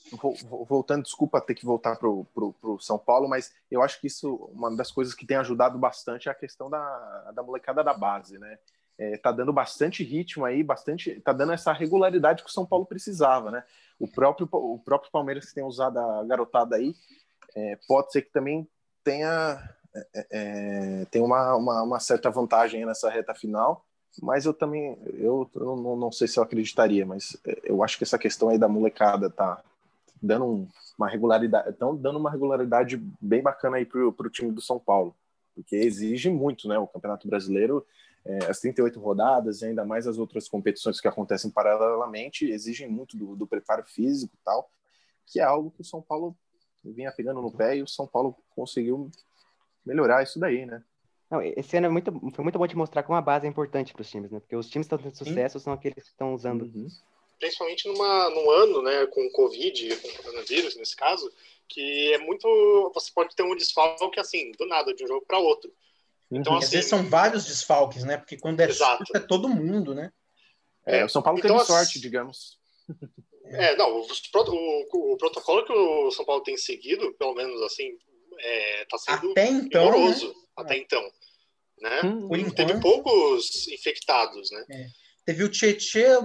voltando, desculpa ter que voltar pro, pro, pro, São Paulo, mas eu acho que isso, uma das coisas que tem ajudado bastante é a questão da, da molecada da base, né? é, tá dando bastante ritmo aí, bastante, tá dando essa regularidade que o São Paulo precisava, né? O próprio, o próprio Palmeiras que tem usado a garotada aí, é, pode ser que também tenha, é, é tem uma, uma, uma, certa vantagem nessa reta final, mas eu também, eu, eu não, não, sei se eu acreditaria, mas é, eu acho que essa questão aí da molecada tá dando um, uma regularidade, estão dando uma regularidade bem bacana aí pro, pro time do São Paulo, porque exige muito, né? O Campeonato Brasileiro é, as 38 rodadas e ainda mais as outras competições que acontecem paralelamente exigem muito do, do preparo físico e tal, que é algo que o São Paulo vinha pegando no pé e o São Paulo conseguiu melhorar isso daí, né? Não, esse ano é muito, foi muito bom te mostrar como a base é importante para os times, né? Porque os times que estão tendo sucesso Sim. são aqueles que estão usando. Uhum. Principalmente numa, num ano, né, com Covid, com coronavírus, nesse caso, que é muito. Você pode ter um desfalque assim, do nada, de um jogo para outro. Então, assim, Às vezes são vários desfalques, né? Porque quando é Exato. surto é todo mundo, né? É, o São Paulo então, teve sorte, digamos. É, não, o, o, o, protocolo que o São Paulo tem seguido, pelo menos assim, é, tá sendo Até então, rigoroso. Né? Até é. então. Né? Hum, Por enquanto, teve poucos infectados, né? É. Teve o Tietchan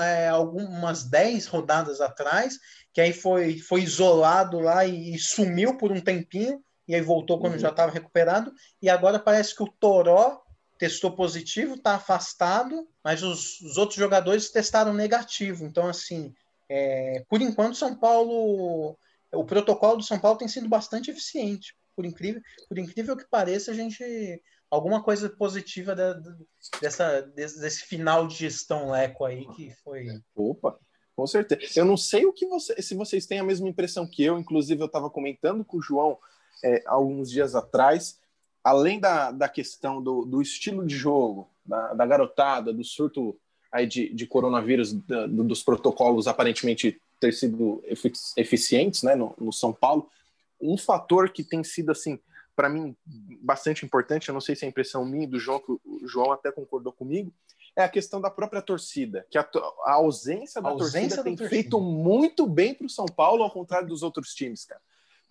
é, algumas 10 rodadas atrás, que aí foi, foi isolado lá e, e sumiu por um tempinho e aí voltou quando uhum. já estava recuperado. E agora parece que o Toró testou positivo, está afastado, mas os, os, outros jogadores testaram negativo. Então, assim, é, por enquanto, São Paulo, o protocolo do São Paulo tem sido bastante eficiente. Por incrível, por incrível que pareça, a gente alguma coisa positiva da, dessa, desse, final de gestão Leco aí que foi. Opa, com certeza. Eu não sei o que você, se vocês têm a mesma impressão que eu. Inclusive, eu estava comentando com o João é, alguns dias atrás, além da, da questão do, do estilo de jogo, da, da garotada, do surto aí de, de coronavírus, da, dos protocolos aparentemente ter sido eficientes né, no, no São Paulo, um fator que tem sido assim para mim bastante importante, eu não sei se é impressão minha do João, que o João até concordou comigo, é a questão da própria torcida, que a, a ausência da a ausência torcida da tem torcida. feito muito bem para o São Paulo, ao contrário dos outros times, cara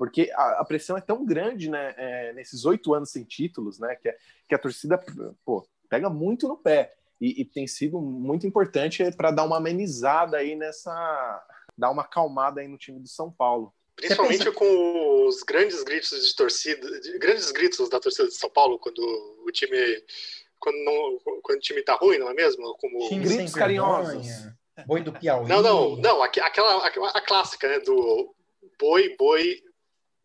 porque a, a pressão é tão grande, né, é, nesses oito anos sem títulos, né, que, é, que a torcida, pô, pega muito no pé e, e tem sido muito importante para dar uma amenizada aí nessa, dar uma acalmada aí no time do São Paulo. Principalmente pensa... com os grandes gritos de torcida, de, grandes gritos da torcida de São Paulo quando o time quando, não, quando o time tá ruim, não é mesmo? Como gritos carinhosos. Boi do Piauí. Não, não, não, aquela, aquela a clássica, né, do boi, boi,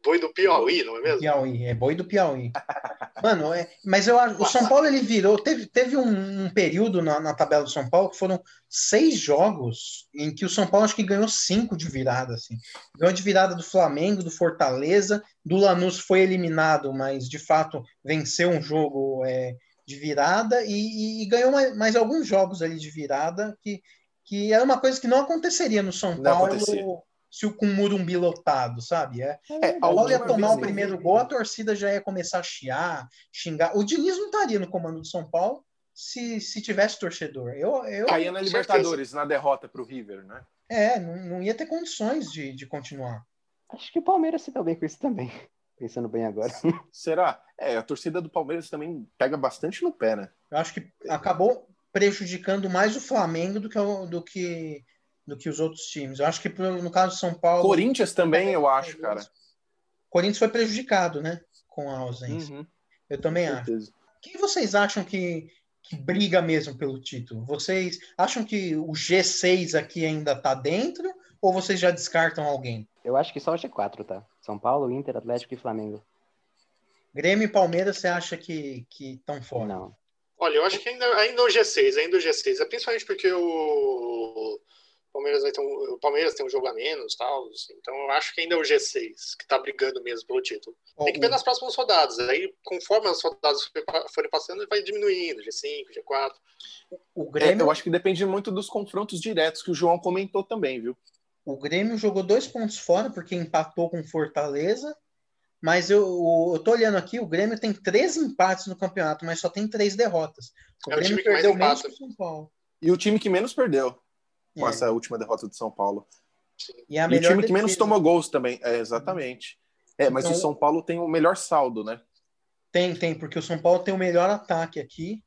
Boi do Piauí, não é mesmo? Piauí, é boi do Piauí. Mano, é, mas eu acho o São Paulo ele virou. Teve, teve um, um período na, na, tabela do São Paulo que foram seis jogos em que o São Paulo acho que ganhou cinco de virada. Assim. Ganhou de virada do Flamengo, do Fortaleza, do Lanús foi eliminado, mas de fato venceu um jogo é, de virada e, e ganhou mais, mais, alguns jogos ali de virada que, que era uma coisa que não aconteceria no São Paulo se o com o Murumbi lotado, sabe? É, é, a ia tomar o primeiro gol, a torcida já ia começar a chiar, xingar. O Diniz não estaria no comando do São Paulo se, se tivesse torcedor. Eu, eu Caía na Libertadores, certeza. na derrota para o River, né? É, não, não ia ter condições de, de continuar. Acho que o Palmeiras se dá bem com isso também. Pensando bem agora. Será? É, a torcida do Palmeiras também pega bastante no pé, né? Eu acho que acabou prejudicando mais o Flamengo do que, do que do que os outros times. Eu acho que no caso de São Paulo. Corinthians também, eu acho, cara. Corinthians foi prejudicado, né? Com a ausência. Uhum. Eu também acho. Quem vocês acham que, que briga mesmo pelo título? Vocês acham que o G6 aqui ainda tá dentro? Ou vocês já descartam alguém? Eu acho que só o G4, tá? São Paulo, Inter, Atlético e Flamengo. Grêmio e Palmeiras, você acha que estão fora? Não. Olha, eu acho que ainda, ainda o G6, ainda o G6. É principalmente porque o Palmeiras vai ter um, o Palmeiras tem um jogo a menos, tal, assim, então eu acho que ainda é o G6 que está brigando mesmo pelo título. Tem que ver nas próximas rodadas, aí conforme as rodadas forem passando, vai diminuindo, G5, G4. O Grêmio, é, eu acho que depende muito dos confrontos diretos que o João comentou também, viu? O Grêmio jogou dois pontos fora porque empatou com Fortaleza, mas eu, eu tô olhando aqui, o Grêmio tem três empates no campeonato, mas só tem três derrotas. O é Grêmio o perdeu menos que o São Paulo. E o time que menos perdeu com é. essa última derrota do São Paulo. E, a e o time que menos tomou gols também, é, exatamente. É, mas então, o São Paulo tem o melhor saldo, né? Tem, tem, porque o São Paulo tem o melhor ataque aqui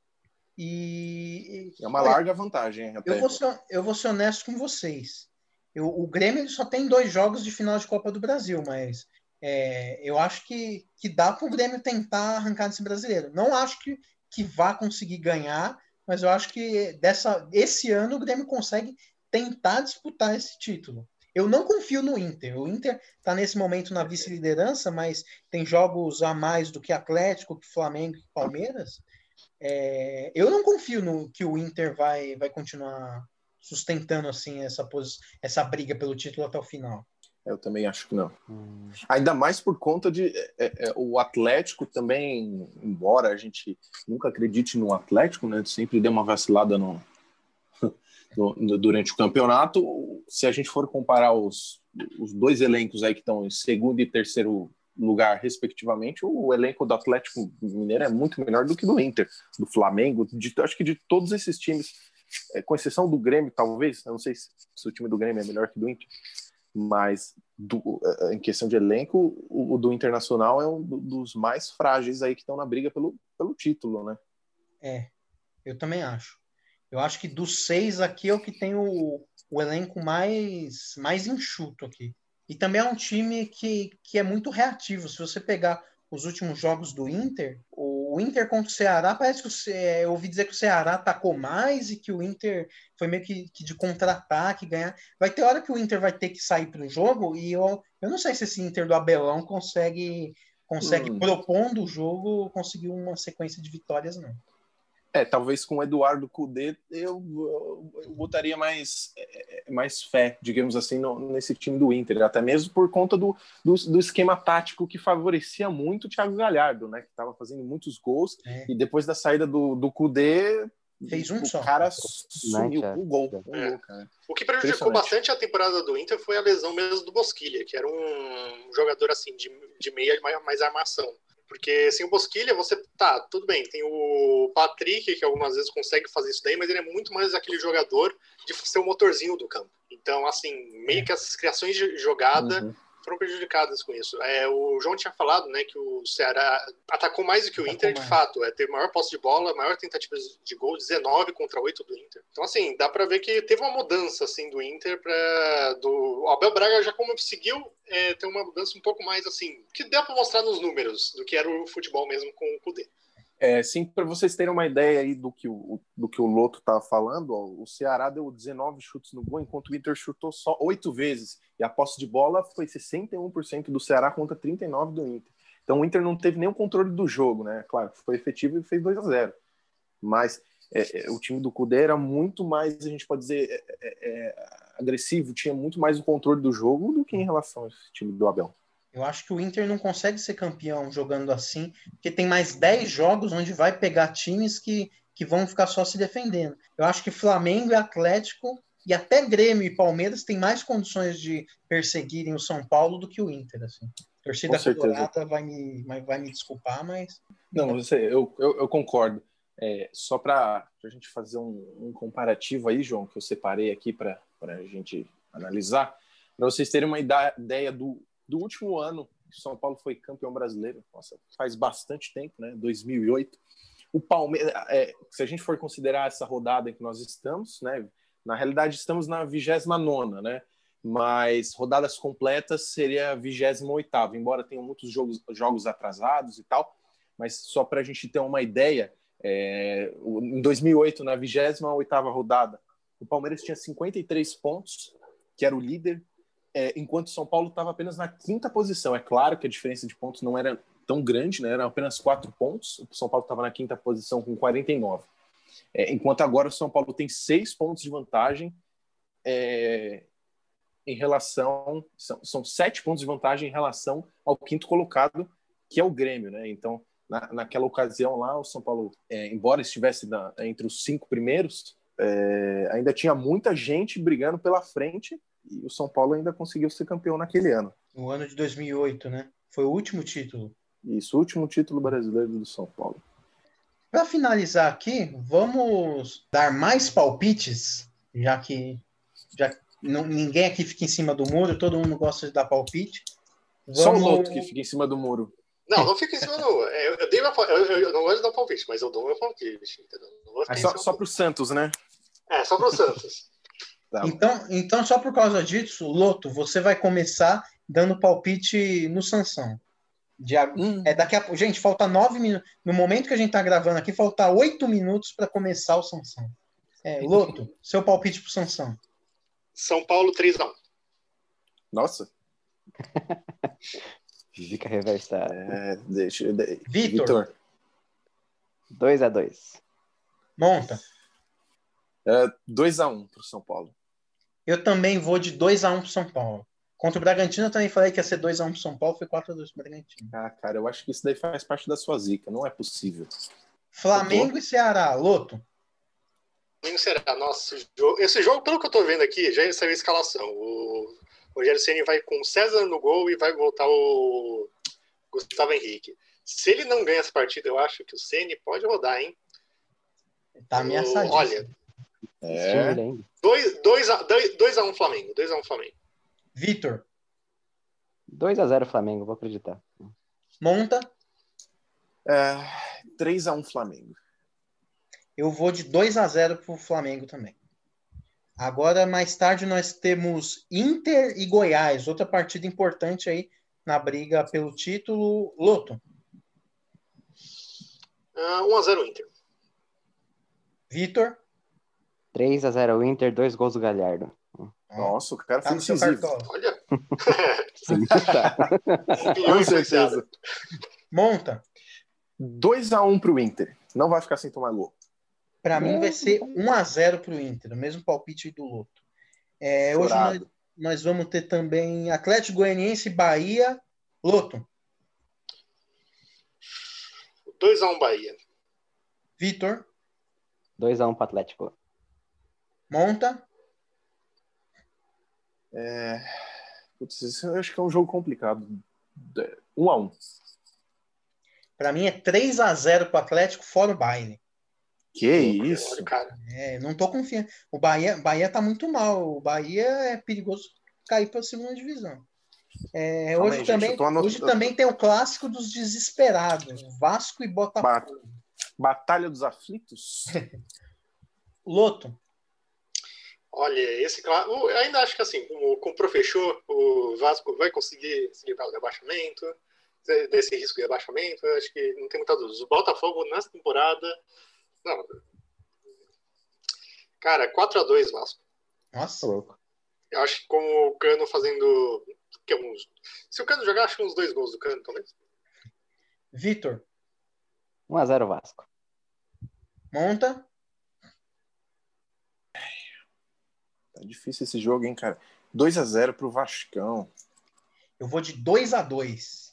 E. É uma larga vantagem. Até. Eu, vou ser, eu vou ser honesto com vocês. Eu, o Grêmio só tem dois jogos de final de Copa do Brasil, mas é, eu acho que, que dá para o Grêmio tentar arrancar desse brasileiro. Não acho que, que vá conseguir ganhar, mas eu acho que dessa, esse ano o Grêmio consegue tentar disputar esse título. Eu não confio no Inter. O Inter está nesse momento na vice-liderança, mas tem jogos a mais do que Atlético, que Flamengo, que Palmeiras. É, eu não confio no que o Inter vai, vai continuar sustentando assim essa, essa briga pelo título até o final. Eu também acho que não. Hum. Ainda mais por conta de é, é, o Atlético também, embora a gente nunca acredite no Atlético, né? Sempre deu uma vacilada no, durante o campeonato. Se a gente for comparar os, os dois elencos aí que estão em segundo e terceiro lugar, respectivamente, o elenco do Atlético Mineiro é muito melhor do que do Inter, do Flamengo, de, acho que de todos esses times, é, com exceção do Grêmio, talvez. Eu não sei se, se o time do Grêmio é melhor que do Inter mas do, é, em questão de elenco, o, o, do Internacional é um dos mais frágeis aí que estão na briga pelo, pelo título, né? É, eu também acho. Eu acho que dos seis aqui é o que tem o, o elenco mais, mais enxuto aqui. E também é um time que, que é muito reativo. Se você pegar os últimos jogos do Inter, o Inter contra o Ceará, parece que o Ce... eu ouvi dizer que o Ceará atacou mais e que o Inter foi meio que, que de contra-ataque, ganhar. Vai ter hora que o Inter vai ter que sair para o jogo e eu, eu não sei se esse Inter do Abelão consegue, consegue hum. propondo o jogo, conseguir uma sequência de vitórias, não. É, talvez com o Eduardo Cudê eu, eu, eu botaria mais, é, é, mais fé, digamos assim, no, nesse time do Inter, até mesmo por conta do, do, do, esquema tático que favorecia muito o Thiago Galhardo, né? Que estava fazendo muitos gols é. e depois da saída do, do Cudê. Fez um o só. O cara sumiu com um gol. Um é. gol o que prejudicou bastante a temporada do Inter foi a lesão mesmo do Bosquilha, que era um jogador assim de, de meia mais armação. Porque sem o Bosquilha, você tá, tudo bem, tem o Patrick, que algumas vezes consegue fazer isso daí, mas ele é muito mais aquele jogador de ser o motorzinho do campo. Então, assim, meio que essas criações de jogada uhum foram prejudicadas com isso. É, o João tinha falado né, que o Ceará atacou mais do que o atacou Inter, mais. de fato. É, teve maior posse de bola, maior tentativa de gol, 19 contra 8 do Inter. Então, assim, dá para ver que teve uma mudança assim, do Inter para. Do... O Abel Braga já conseguiu é, ter uma mudança um pouco mais assim, que deu para mostrar nos números do que era o futebol mesmo com o Kudê. É, sim, para vocês terem uma ideia aí do que o, do que o Loto estava falando, ó, o Ceará deu 19 chutes no gol, enquanto o Inter chutou só oito vezes. E a posse de bola foi 61% do Ceará contra 39% do Inter. Então o Inter não teve nenhum controle do jogo, né? Claro, foi efetivo e fez 2 a 0 Mas é, é, o time do Cudê era muito mais, a gente pode dizer, é, é, é, agressivo, tinha muito mais o controle do jogo do que em relação ao time do Abel. Eu acho que o Inter não consegue ser campeão jogando assim, porque tem mais 10 jogos onde vai pegar times que, que vão ficar só se defendendo. Eu acho que Flamengo e Atlético e até Grêmio e Palmeiras têm mais condições de perseguirem o São Paulo do que o Inter. Assim. A torcida colorada vai me, vai me desculpar, mas. Não, você, eu, eu, eu concordo. É, só para a gente fazer um, um, comparativo aí, João, que eu separei aqui para a gente analisar, para vocês terem uma ideia do, do último ano que São Paulo foi campeão brasileiro, nossa, faz bastante tempo, né? 2008. O Palmeiras, é, se a gente for considerar essa rodada em que nós estamos, né? Na realidade, estamos na 29, né? Mas rodadas completas seria a 28, embora tenham muitos jogos, jogos atrasados e tal. Mas só para a gente ter uma ideia, é, em 2008, na 28 rodada, o Palmeiras tinha 53 pontos, que era o líder, é, enquanto São Paulo estava apenas na quinta posição. É claro que a diferença de pontos não era tão grande, né? eram apenas quatro pontos. O São Paulo estava na quinta posição com 49. É, enquanto agora o São Paulo tem seis pontos de vantagem é, em relação. São, são, sete pontos de vantagem em relação ao quinto colocado, que é o Grêmio. Né? Então, na, naquela ocasião lá, o São Paulo, é, embora estivesse na, entre os cinco primeiros, é, ainda tinha muita gente brigando pela frente e o São Paulo ainda conseguiu ser campeão naquele ano. No ano de 2008, né? Foi o último título. Isso, o último título brasileiro do São Paulo. Para finalizar aqui, vamos dar mais palpites, já que já não, ninguém aqui fica em cima do muro, todo mundo gosta de dar palpite. Vamos... Só o outro que fica em cima do muro. Não, não fica em cima do muro. Eu, eu, dei eu, eu, não gosto de dar palpite, mas eu dou meu palpite. É só, só pro Santos, né? É, só pro Santos. Tá. Então, então, só por causa disso, Loto, você vai começar dando palpite no Sansão. De, hum. é daqui a gente falta nove minutos. No momento que a gente tá gravando aqui, falta oito minutos para começar o Sansão. É, Loto, seu palpite pro Sansão. São Paulo 3x1. Nossa. Fica reversada. É, deixa. Vitor. 2x2. Monta. É, 2x1 pro São Paulo. Eu também vou de 2x1 pro São Paulo. Contra o Bragantino eu também falei que ia ser 2x1 pro São Paulo, foi 4x2 pro Bragantino. Ah, cara, eu acho que isso daí faz parte da sua zica, não é possível. Flamengo e Ceará, Loto. Flamengo e Ceará, nossa, esse jogo, esse jogo, pelo que eu tô vendo aqui, já saiu a escalação. O Rogério Ceni vai com César no gol e vai voltar o Gustavo Henrique. Se ele não ganha essa partida, eu acho que o Ceni pode rodar, hein? Tá ameaçadíssimo. Olha, é. 2 a 2 a 1 Flamengo, 2 a 1 Flamengo. Vitor. 2 a 0 Flamengo, vou acreditar. Monta. É, 3 a 1 Flamengo. Eu vou de 2 a 0 pro Flamengo também. Agora, mais tarde, nós temos Inter e Goiás, outra partida importante aí na briga pelo título. Loto. Uh, 1x0 Inter. Vitor. 3x0 Inter, dois gols do Galhardo. Nossa, o cara tá foi incisivo. Olha. Com certeza. Monta. 2x1 pro Inter. Não vai ficar sem tomar gol. Para mim vai ser 1 a 0 para o Inter, o mesmo palpite do Loto. É, hoje nós, nós, vamos ter também Atlético Goianiense Bahia. Loto. 2 a 1 Bahia. Vitor. 2 a 1 para Atlético. Monta. É... Putz, isso eu acho que é um jogo complicado. 1 a 1 Para mim é 3 a 0 para o Atlético fora o baile. Que isso? Cara. É, não tô confiando. O Bahia, Bahia tá muito mal. O Bahia é perigoso cair para a segunda divisão. É, hoje aí, também, gente, hoje também tem o clássico dos desesperados, Vasco e Botafogo. Batalha dos aflitos? Loto. Olha, esse eu ainda acho que assim, com, com o professor, o Vasco vai conseguir se livrar do rebaixamento, desse risco de rebaixamento. Eu acho que não tem muita dúvida. O Botafogo nessa temporada não. Cara, 4x2 Vasco. Nossa, louco. Eu acho que com o Cano fazendo. Que é uns... Se o Cano jogar, acho que uns dois gols do Cano, talvez. Vitor. 1x0 Vasco. Monta. Tá difícil esse jogo, hein, cara? 2x0 pro Vascão. Eu vou de 2x2.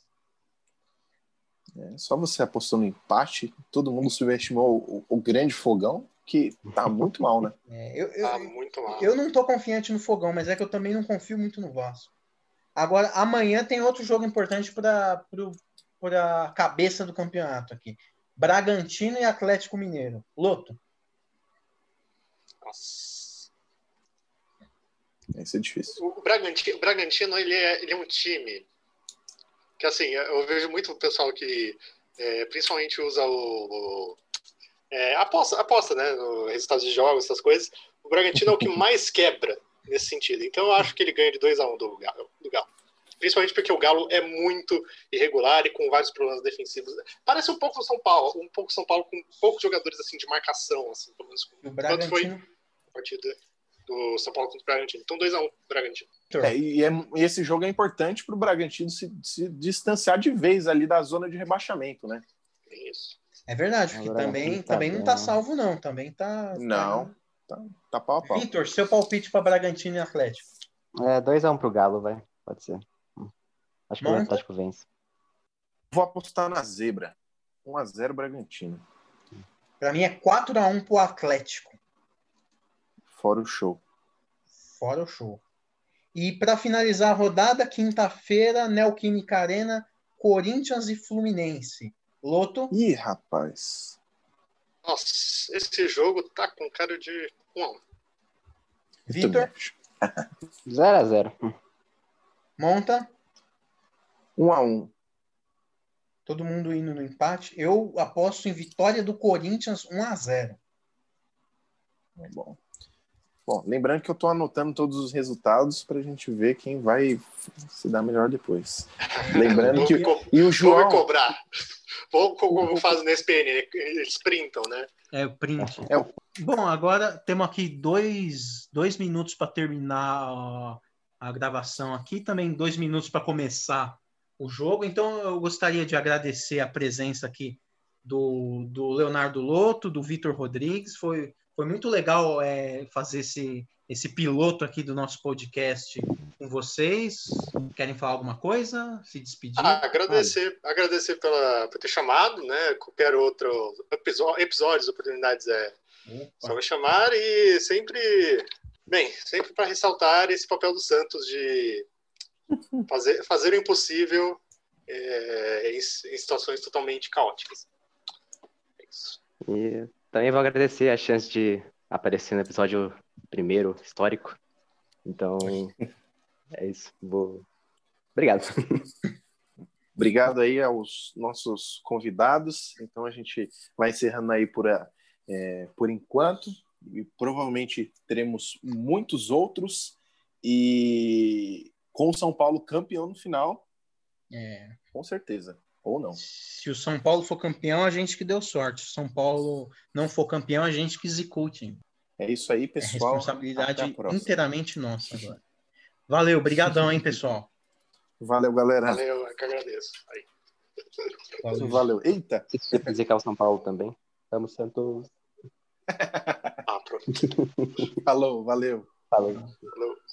É, só você apostou no empate, todo mundo subestimou o, o grande fogão, que tá muito mal, né? É, eu, eu, tá muito mal. Eu não tô confiante no fogão, mas é que eu também não confio muito no Vasco. Agora, amanhã tem outro jogo importante para a cabeça do campeonato aqui. Bragantino e Atlético Mineiro. Loto. Nossa. Vai ser difícil. O Bragantino, o Bragantino ele, é, ele é um time que assim, eu vejo muito pessoal que é, principalmente usa o, o é, aposta, aposta, né, no resultado de jogos, essas coisas. O Bragantino é o que mais quebra nesse sentido. Então eu acho que ele ganha de 2 a 1 um do Galo, do Galo. Principalmente porque o Galo é muito irregular e com vários problemas defensivos. Parece um pouco o São Paulo, um pouco São Paulo com poucos jogadores assim de marcação, assim, pelo menos. O Bragantino... foi a partida do São Paulo contra o Bragantino. Então 2 a 1 um, Bragantino. É, e, é, e, esse jogo é importante para o Bragantino se, se, distanciar de vez ali da zona de rebaixamento, né? Isso. É verdade, porque também, tá também não está salvo, não. Também está. Não, tá, tá pau a pau. Vitor, seu palpite para Bragantino e Atlético. É 2x1 um pro Galo, vai. Pode ser. Acho que Monta. o Atlético vence. Vou apostar na zebra. 1x0 Bragantino. Para mim é 4x1 pro Atlético. Fora o show. Fora o show. E para finalizar a rodada, quinta-feira, Neoquímica Arena, Corinthians e Fluminense. Loto? Ih, rapaz. Nossa, esse jogo tá com cara de 1 a 1. Vitor? 0 a 0. Monta? 1 a 1. Todo mundo indo no empate. Eu aposto em vitória do Corinthians 1 a 0. Tá bom. Bom, lembrando que eu estou anotando todos os resultados para a gente ver quem vai se dar melhor depois. Lembrando que. E o João. Vou cobrar. Vou, como faz no SPN, eles printam, né? É, o print. É. Bom, agora temos aqui dois, dois minutos para terminar a gravação aqui, também dois minutos para começar o jogo. Então, eu gostaria de agradecer a presença aqui do, do Leonardo Loto, do Vitor Rodrigues. Foi foi muito legal é, fazer esse, esse piloto aqui do nosso podcast com vocês. Querem falar alguma coisa? Se despedir? Ah, agradecer, agradecer pela, por ter chamado, né? Qualquer outro episódio, episódios, oportunidades é Opa. só me chamar e sempre, bem, sempre para ressaltar esse papel do Santos de fazer, fazer o impossível é, em, em situações totalmente caóticas. É isso. Yeah. Também vou agradecer a chance de aparecer no episódio primeiro, histórico. Então, é isso. Vou... Obrigado. Obrigado aí aos nossos convidados. Então, a gente vai encerrando aí por, é, por enquanto. E provavelmente teremos muitos outros. E com o São Paulo campeão no final. É. Com certeza. Ou não. Se o São Paulo for campeão, a gente que deu sorte. Se o São Paulo não for campeão, a gente que zicou o time. É isso aí, pessoal. É responsabilidade inteiramente nossa agora. Valeu, brigadão, hein, pessoal. Valeu, galera. Valeu, eu que agradeço. Aí. Valeu. Valeu. Eita. Se você quer zicar o São Paulo também, estamos Santos. ah, pronto. Falou, valeu. Falou. Falou.